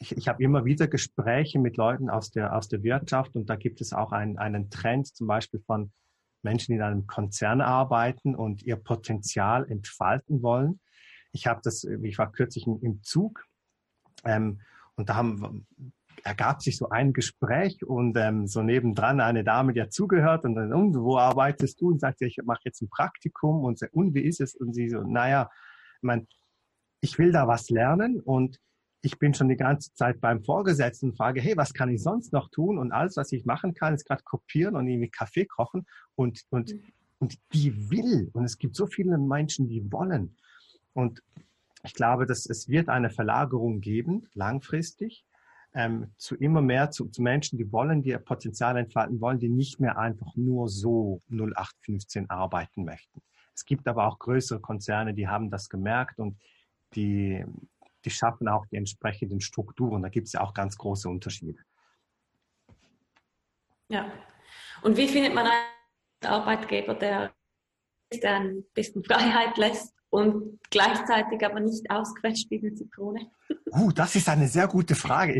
ich, ich habe immer wieder Gespräche mit Leuten aus der, aus der Wirtschaft und da gibt es auch einen, einen Trend zum Beispiel von Menschen, die in einem Konzern arbeiten und ihr Potenzial entfalten wollen. Ich habe das, ich war kürzlich im Zug ähm, und da haben, ergab sich so ein Gespräch und ähm, so nebendran eine Dame, die hat zugehört und dann, und, wo arbeitest du? Und sagte, ich mache jetzt ein Praktikum und, und wie ist es? Und sie so, naja, ich meine, ich will da was lernen und ich bin schon die ganze Zeit beim Vorgesetzten und frage, hey, was kann ich sonst noch tun? Und alles, was ich machen kann, ist gerade kopieren und irgendwie Kaffee kochen. Und, und, mhm. und die will. Und es gibt so viele Menschen, die wollen. Und ich glaube, dass es wird eine Verlagerung geben, langfristig, ähm, zu immer mehr zu, zu Menschen, die wollen, die ihr Potenzial entfalten wollen, die nicht mehr einfach nur so 0815 arbeiten möchten. Es gibt aber auch größere Konzerne, die haben das gemerkt und die, die schaffen auch die entsprechenden Strukturen. Da gibt es ja auch ganz große Unterschiede. Ja. Und wie findet man einen Arbeitgeber, der, ein bisschen Freiheit lässt und gleichzeitig aber nicht ausquetscht wie eine Zitrone? Uh, das ist eine sehr gute Frage.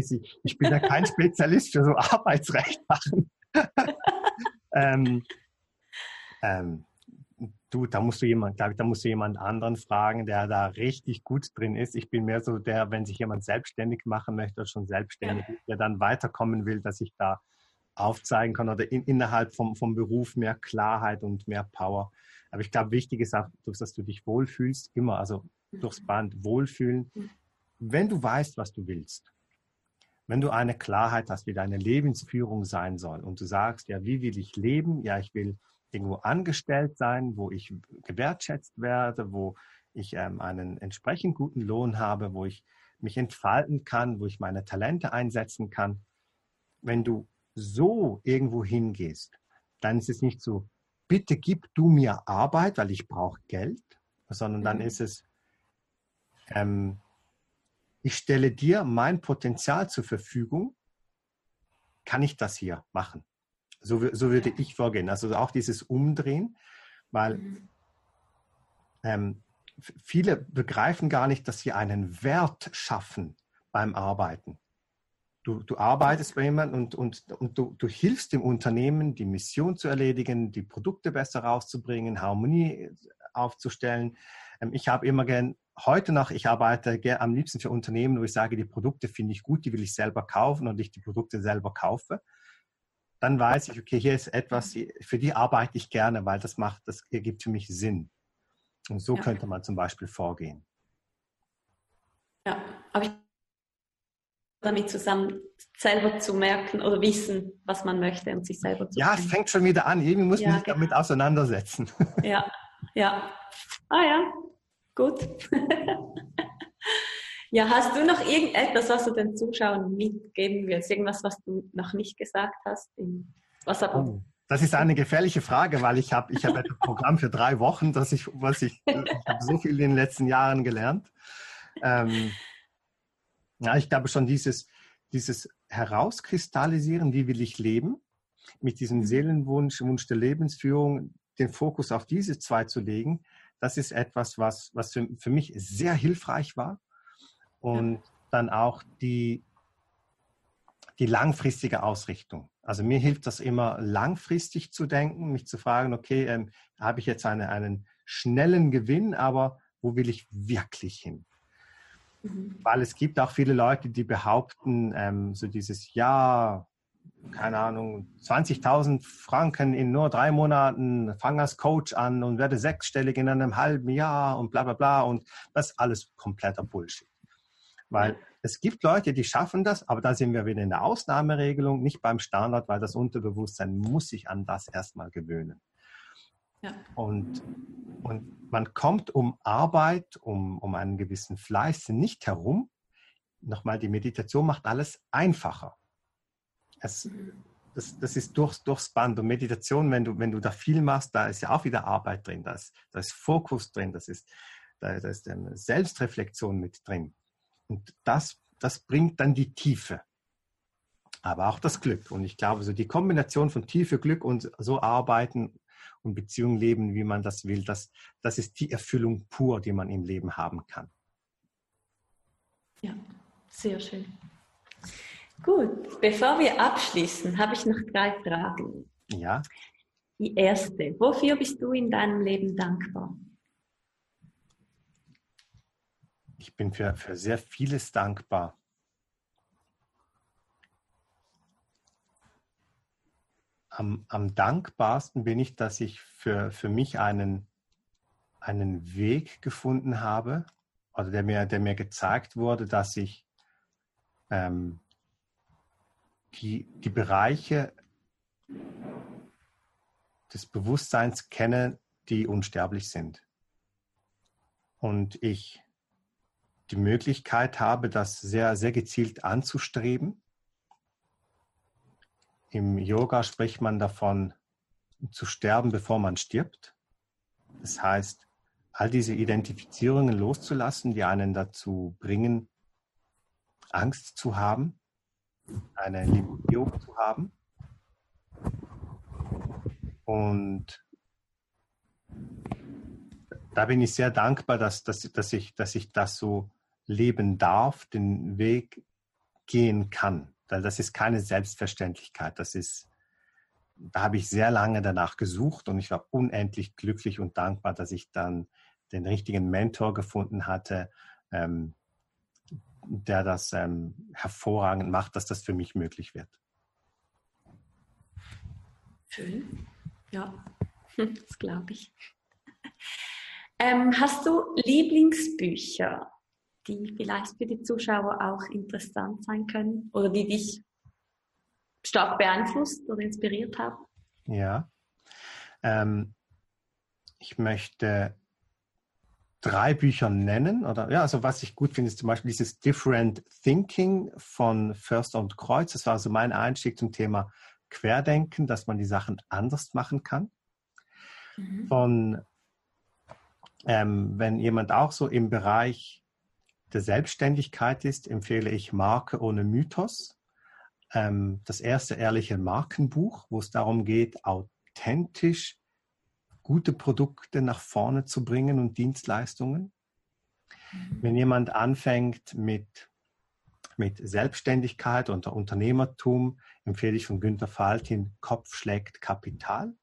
Ich bin ja kein Spezialist für so Arbeitsrecht machen. ähm, ähm, du, da musst du jemand, glaube ich, da musst du jemand anderen fragen, der da richtig gut drin ist. Ich bin mehr so der, wenn sich jemand selbstständig machen möchte oder schon selbstständig ja. der dann weiterkommen will, dass ich da aufzeigen kann oder in, innerhalb vom, vom Beruf mehr Klarheit und mehr Power. Aber ich glaube, wichtig ist auch, dass du dich wohlfühlst, immer, also durchs mhm. Band wohlfühlen. Mhm. Wenn du weißt, was du willst, wenn du eine Klarheit hast, wie deine Lebensführung sein soll und du sagst, ja, wie will ich leben? Ja, ich will irgendwo angestellt sein, wo ich gewertschätzt werde, wo ich ähm, einen entsprechend guten Lohn habe, wo ich mich entfalten kann, wo ich meine Talente einsetzen kann. wenn du so irgendwo hingehst, dann ist es nicht so, bitte gib du mir Arbeit, weil ich brauche Geld, sondern dann mhm. ist es, ähm, ich stelle dir mein Potenzial zur Verfügung, kann ich das hier machen? So, so würde ich vorgehen. Also auch dieses Umdrehen, weil ähm, viele begreifen gar nicht, dass sie einen Wert schaffen beim Arbeiten. Du, du arbeitest bei jemandem und, und, und du, du hilfst dem Unternehmen, die Mission zu erledigen, die Produkte besser rauszubringen, Harmonie aufzustellen. Ähm, ich habe immer gern, heute noch, ich arbeite am liebsten für Unternehmen, wo ich sage, die Produkte finde ich gut, die will ich selber kaufen und ich die Produkte selber kaufe. Dann weiß ich, okay, hier ist etwas, für die arbeite ich gerne, weil das macht, das ergibt für mich Sinn. Und so ja. könnte man zum Beispiel vorgehen. Ja, aber ich damit zusammen selber zu merken oder wissen, was man möchte und sich selber zu Ja, es fängt schon wieder an. Irgendwie muss man sich genau. damit auseinandersetzen. Ja, ja. Ah ja, gut. ja, hast du noch irgendetwas, was du den Zuschauern mitgeben willst? Irgendwas, was du noch nicht gesagt hast? Was aber oh, das ist eine gefährliche Frage, weil ich habe ich hab ein Programm für drei Wochen, dass ich, was ich, ich habe so viel in den letzten Jahren gelernt. Ähm, ja, ich glaube schon dieses, dieses Herauskristallisieren, wie will ich leben, mit diesem mhm. Seelenwunsch, Wunsch der Lebensführung, den Fokus auf diese zwei zu legen, das ist etwas, was, was für, für mich sehr hilfreich war. Und ja. dann auch die, die langfristige Ausrichtung. Also mir hilft das immer langfristig zu denken, mich zu fragen, okay, ähm, habe ich jetzt eine, einen schnellen Gewinn, aber wo will ich wirklich hin? Mhm. Weil es gibt auch viele Leute, die behaupten, ähm, so dieses Ja, keine Ahnung, 20.000 Franken in nur drei Monaten, fange als Coach an und werde sechsstellig in einem halben Jahr und bla bla bla. Und das ist alles kompletter Bullshit. Weil es gibt Leute, die schaffen das, aber da sind wir wieder in der Ausnahmeregelung, nicht beim Standard, weil das Unterbewusstsein muss sich an das erstmal gewöhnen. Ja. Und, und man kommt um Arbeit, um, um einen gewissen Fleiß nicht herum. Nochmal, die Meditation macht alles einfacher. Es, das, das ist durchs, durchs Band. Und Meditation, wenn du, wenn du da viel machst, da ist ja auch wieder Arbeit drin, da ist, da ist Fokus drin, das ist, da, da ist Selbstreflexion mit drin. Und das, das bringt dann die Tiefe aber auch das Glück. Und ich glaube, so die Kombination von Tiefe, Glück und so arbeiten und Beziehungen leben, wie man das will, das, das ist die Erfüllung pur, die man im Leben haben kann. Ja, sehr schön. Gut, bevor wir abschließen, habe ich noch drei Fragen. Ja. Die erste, wofür bist du in deinem Leben dankbar? Ich bin für, für sehr vieles dankbar. am, am dankbarsten bin ich, dass ich für, für mich einen, einen Weg gefunden habe, oder der mir, der mir gezeigt wurde, dass ich ähm, die, die Bereiche des Bewusstseins kenne, die unsterblich sind. Und ich die Möglichkeit habe, das sehr, sehr gezielt anzustreben im Yoga spricht man davon, zu sterben, bevor man stirbt. Das heißt, all diese Identifizierungen loszulassen, die einen dazu bringen, Angst zu haben, eine Limitierung zu haben. Und da bin ich sehr dankbar, dass, dass, dass, ich, dass ich das so leben darf, den Weg gehen kann. Das ist keine Selbstverständlichkeit. Das ist, da habe ich sehr lange danach gesucht und ich war unendlich glücklich und dankbar, dass ich dann den richtigen Mentor gefunden hatte, ähm, der das ähm, hervorragend macht, dass das für mich möglich wird. Schön. Ja, das glaube ich. Ähm, hast du Lieblingsbücher? Die vielleicht für die Zuschauer auch interessant sein können oder die dich stark beeinflusst oder inspiriert haben? Ja. Ähm, ich möchte drei Bücher nennen. Oder ja, also was ich gut finde, ist zum Beispiel dieses Different Thinking von Förster und Kreuz. Das war so mein Einstieg zum Thema Querdenken, dass man die Sachen anders machen kann. Mhm. Von ähm, wenn jemand auch so im Bereich der Selbstständigkeit ist, empfehle ich Marke ohne Mythos. Ähm, das erste ehrliche Markenbuch, wo es darum geht, authentisch gute Produkte nach vorne zu bringen und Dienstleistungen. Mhm. Wenn jemand anfängt mit, mit Selbstständigkeit und Unternehmertum, empfehle ich von Günter Faltin Kopf schlägt Kapital,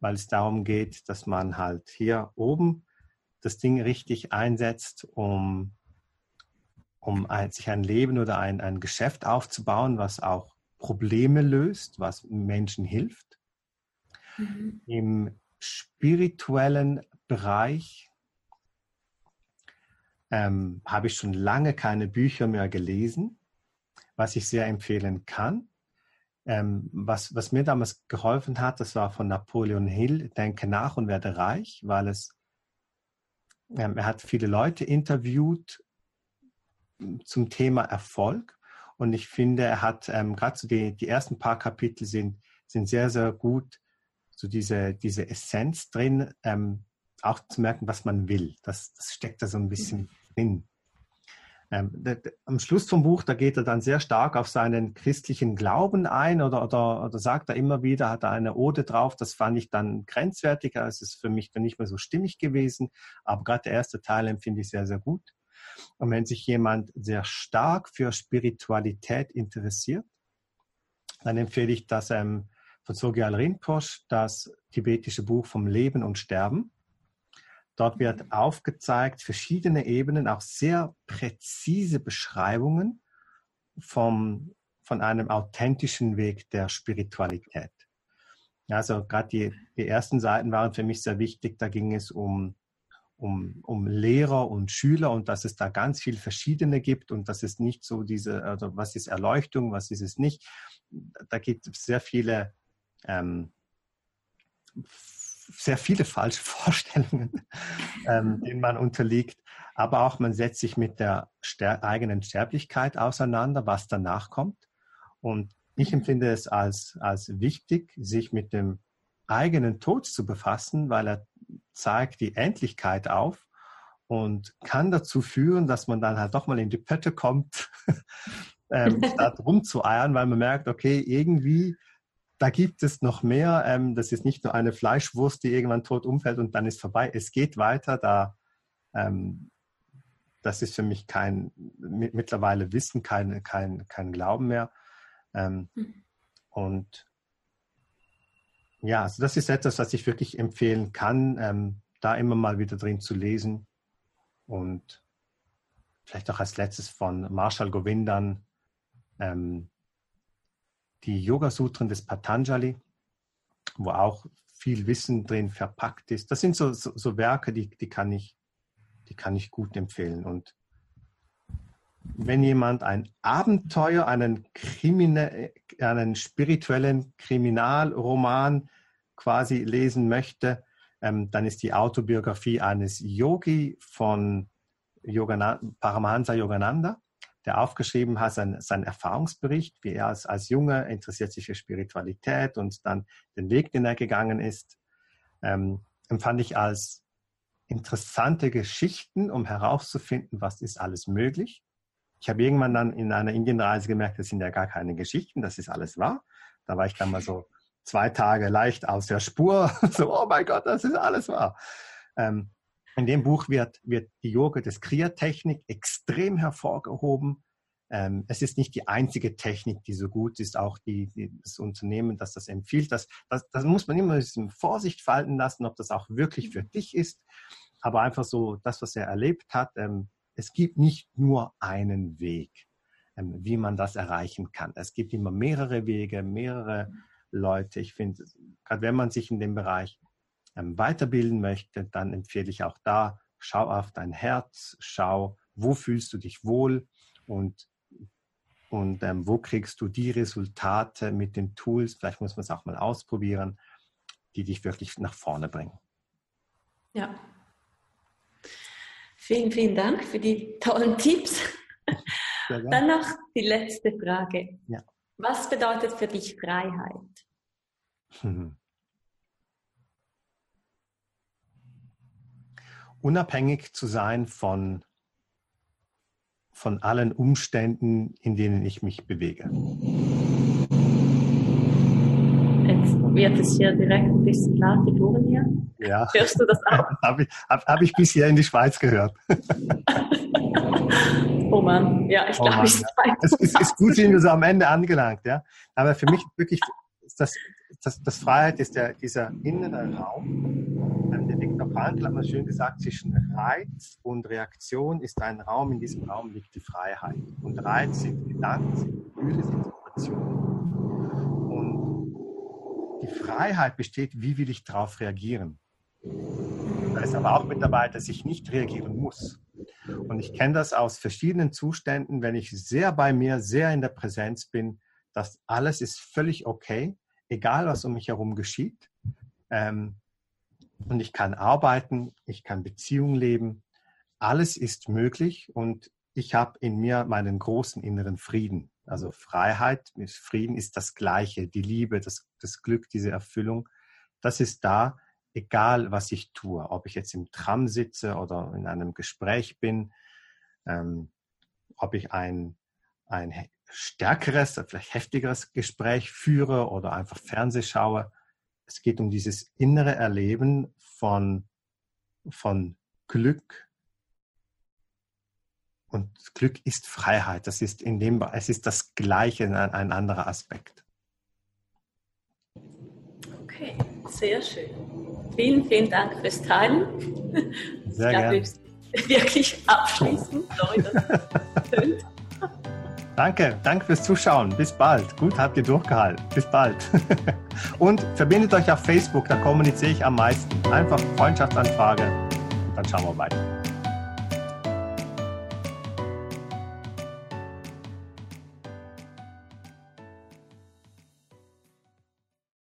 weil es darum geht, dass man halt hier oben das Ding richtig einsetzt, um, um ein, sich ein Leben oder ein, ein Geschäft aufzubauen, was auch Probleme löst, was Menschen hilft. Mhm. Im spirituellen Bereich ähm, habe ich schon lange keine Bücher mehr gelesen, was ich sehr empfehlen kann. Ähm, was, was mir damals geholfen hat, das war von Napoleon Hill, Denke nach und werde reich, weil es, ähm, er hat viele Leute interviewt zum Thema Erfolg und ich finde, er hat ähm, gerade so die, die ersten paar Kapitel sind, sind sehr, sehr gut so diese, diese Essenz drin, ähm, auch zu merken, was man will. Das, das steckt da so ein bisschen mhm. drin. Ähm, der, der, am Schluss vom Buch, da geht er dann sehr stark auf seinen christlichen Glauben ein oder, oder, oder sagt er immer wieder, hat er eine Ode drauf. Das fand ich dann grenzwertiger. Es ist für mich dann nicht mehr so stimmig gewesen. Aber gerade der erste Teil empfinde ich sehr, sehr gut. Und wenn sich jemand sehr stark für Spiritualität interessiert, dann empfehle ich das ähm, von Sogyal Rinpoche, das tibetische Buch vom Leben und Sterben. Dort wird aufgezeigt verschiedene Ebenen, auch sehr präzise Beschreibungen vom, von einem authentischen Weg der Spiritualität. Also gerade die, die ersten Seiten waren für mich sehr wichtig. Da ging es um, um, um Lehrer und Schüler und dass es da ganz viel Verschiedene gibt und dass es nicht so diese, also was ist Erleuchtung, was ist es nicht. Da gibt es sehr viele ähm, sehr viele falsche Vorstellungen, ähm, denen man unterliegt. Aber auch man setzt sich mit der Ster eigenen Sterblichkeit auseinander, was danach kommt. Und ich empfinde es als, als wichtig, sich mit dem eigenen Tod zu befassen, weil er zeigt die Endlichkeit auf und kann dazu führen, dass man dann halt doch mal in die Pötte kommt, ähm, statt rumzueiern, weil man merkt, okay, irgendwie da gibt es noch mehr. Ähm, das ist nicht nur eine Fleischwurst, die irgendwann tot umfällt und dann ist vorbei. Es geht weiter. Da, ähm, das ist für mich kein mittlerweile Wissen, kein, kein, kein Glauben mehr. Ähm, mhm. Und ja, also das ist etwas, was ich wirklich empfehlen kann, ähm, da immer mal wieder drin zu lesen. Und vielleicht auch als letztes von Marshall Govindan, ähm, die Yoga-Sutren des Patanjali, wo auch viel Wissen drin verpackt ist. Das sind so, so, so Werke, die, die, kann ich, die kann ich gut empfehlen. Und wenn jemand ein Abenteuer, einen, Krimine, einen spirituellen Kriminalroman quasi lesen möchte, ähm, dann ist die Autobiografie eines Yogi von Yogana, Paramahansa Yogananda der aufgeschrieben hat, sein, sein Erfahrungsbericht, wie er als, als Junge interessiert sich für Spiritualität und dann den Weg, den er gegangen ist, ähm, empfand ich als interessante Geschichten, um herauszufinden, was ist alles möglich. Ich habe irgendwann dann in einer Indienreise gemerkt, das sind ja gar keine Geschichten, das ist alles wahr. Da war ich dann mal so zwei Tage leicht aus der Spur, so, oh mein Gott, das ist alles wahr. Ähm, in dem Buch wird, wird die Yoga des Kriya-Technik extrem hervorgehoben. Ähm, es ist nicht die einzige Technik, die so gut ist, auch die, die das Unternehmen, das das empfiehlt. Das, das, das muss man immer bisschen Vorsicht falten lassen, ob das auch wirklich für dich ist. Aber einfach so das, was er erlebt hat, ähm, es gibt nicht nur einen Weg, ähm, wie man das erreichen kann. Es gibt immer mehrere Wege, mehrere Leute. Ich finde, gerade wenn man sich in dem Bereich ähm, weiterbilden möchte, dann empfehle ich auch da, schau auf dein Herz, schau, wo fühlst du dich wohl und, und ähm, wo kriegst du die Resultate mit den Tools, vielleicht muss man es auch mal ausprobieren, die dich wirklich nach vorne bringen. Ja. Vielen, vielen Dank für die tollen Tipps. Dann noch die letzte Frage. Ja. Was bedeutet für dich Freiheit? Hm. Unabhängig zu sein von, von allen Umständen, in denen ich mich bewege. Jetzt wird es hier direkt ein bisschen laut, die hier. Ja. Hörst du das auch? Habe ich, hab, hab ich bisher in die Schweiz gehört. oh Mann, ja, ich oh glaube, ich ja. es, es ist gut, sind wir so am Ende angelangt, ja. Aber für mich wirklich, das, das, das Freiheit ist der, dieser innere Raum. Der Viktor Frankl hat mal schön gesagt, zwischen Reiz und Reaktion ist ein Raum, in diesem Raum liegt die Freiheit. Und Reiz sind Gedanken, sind Gefühle, sind Situationen. Die Freiheit besteht, wie will ich darauf reagieren. Da ist aber auch mit dabei, dass ich nicht reagieren muss. Und ich kenne das aus verschiedenen Zuständen, wenn ich sehr bei mir, sehr in der Präsenz bin, dass alles ist völlig okay, egal was um mich herum geschieht. Ähm, und ich kann arbeiten, ich kann Beziehungen leben. Alles ist möglich und ich habe in mir meinen großen inneren Frieden. Also Freiheit, Frieden ist das Gleiche, die Liebe, das, das Glück, diese Erfüllung. Das ist da egal was ich tue, ob ich jetzt im Tram sitze oder in einem Gespräch bin, ähm, ob ich ein, ein stärkeres, vielleicht heftigeres Gespräch führe oder einfach Fernseh schaue. Es geht um dieses innere Erleben von, von Glück. Und Glück ist Freiheit. Das ist in dem, es ist das Gleiche, ein, ein anderer Aspekt. Okay, sehr schön. Vielen, vielen Dank fürs Teilen. Sehr gerne. Wirklich abschließend. Danke, danke fürs Zuschauen. Bis bald. Gut, habt ihr durchgehalten. Bis bald. Und verbindet euch auf Facebook, da kommuniziere ich am meisten. Einfach Freundschaftsanfrage und dann schauen wir weiter.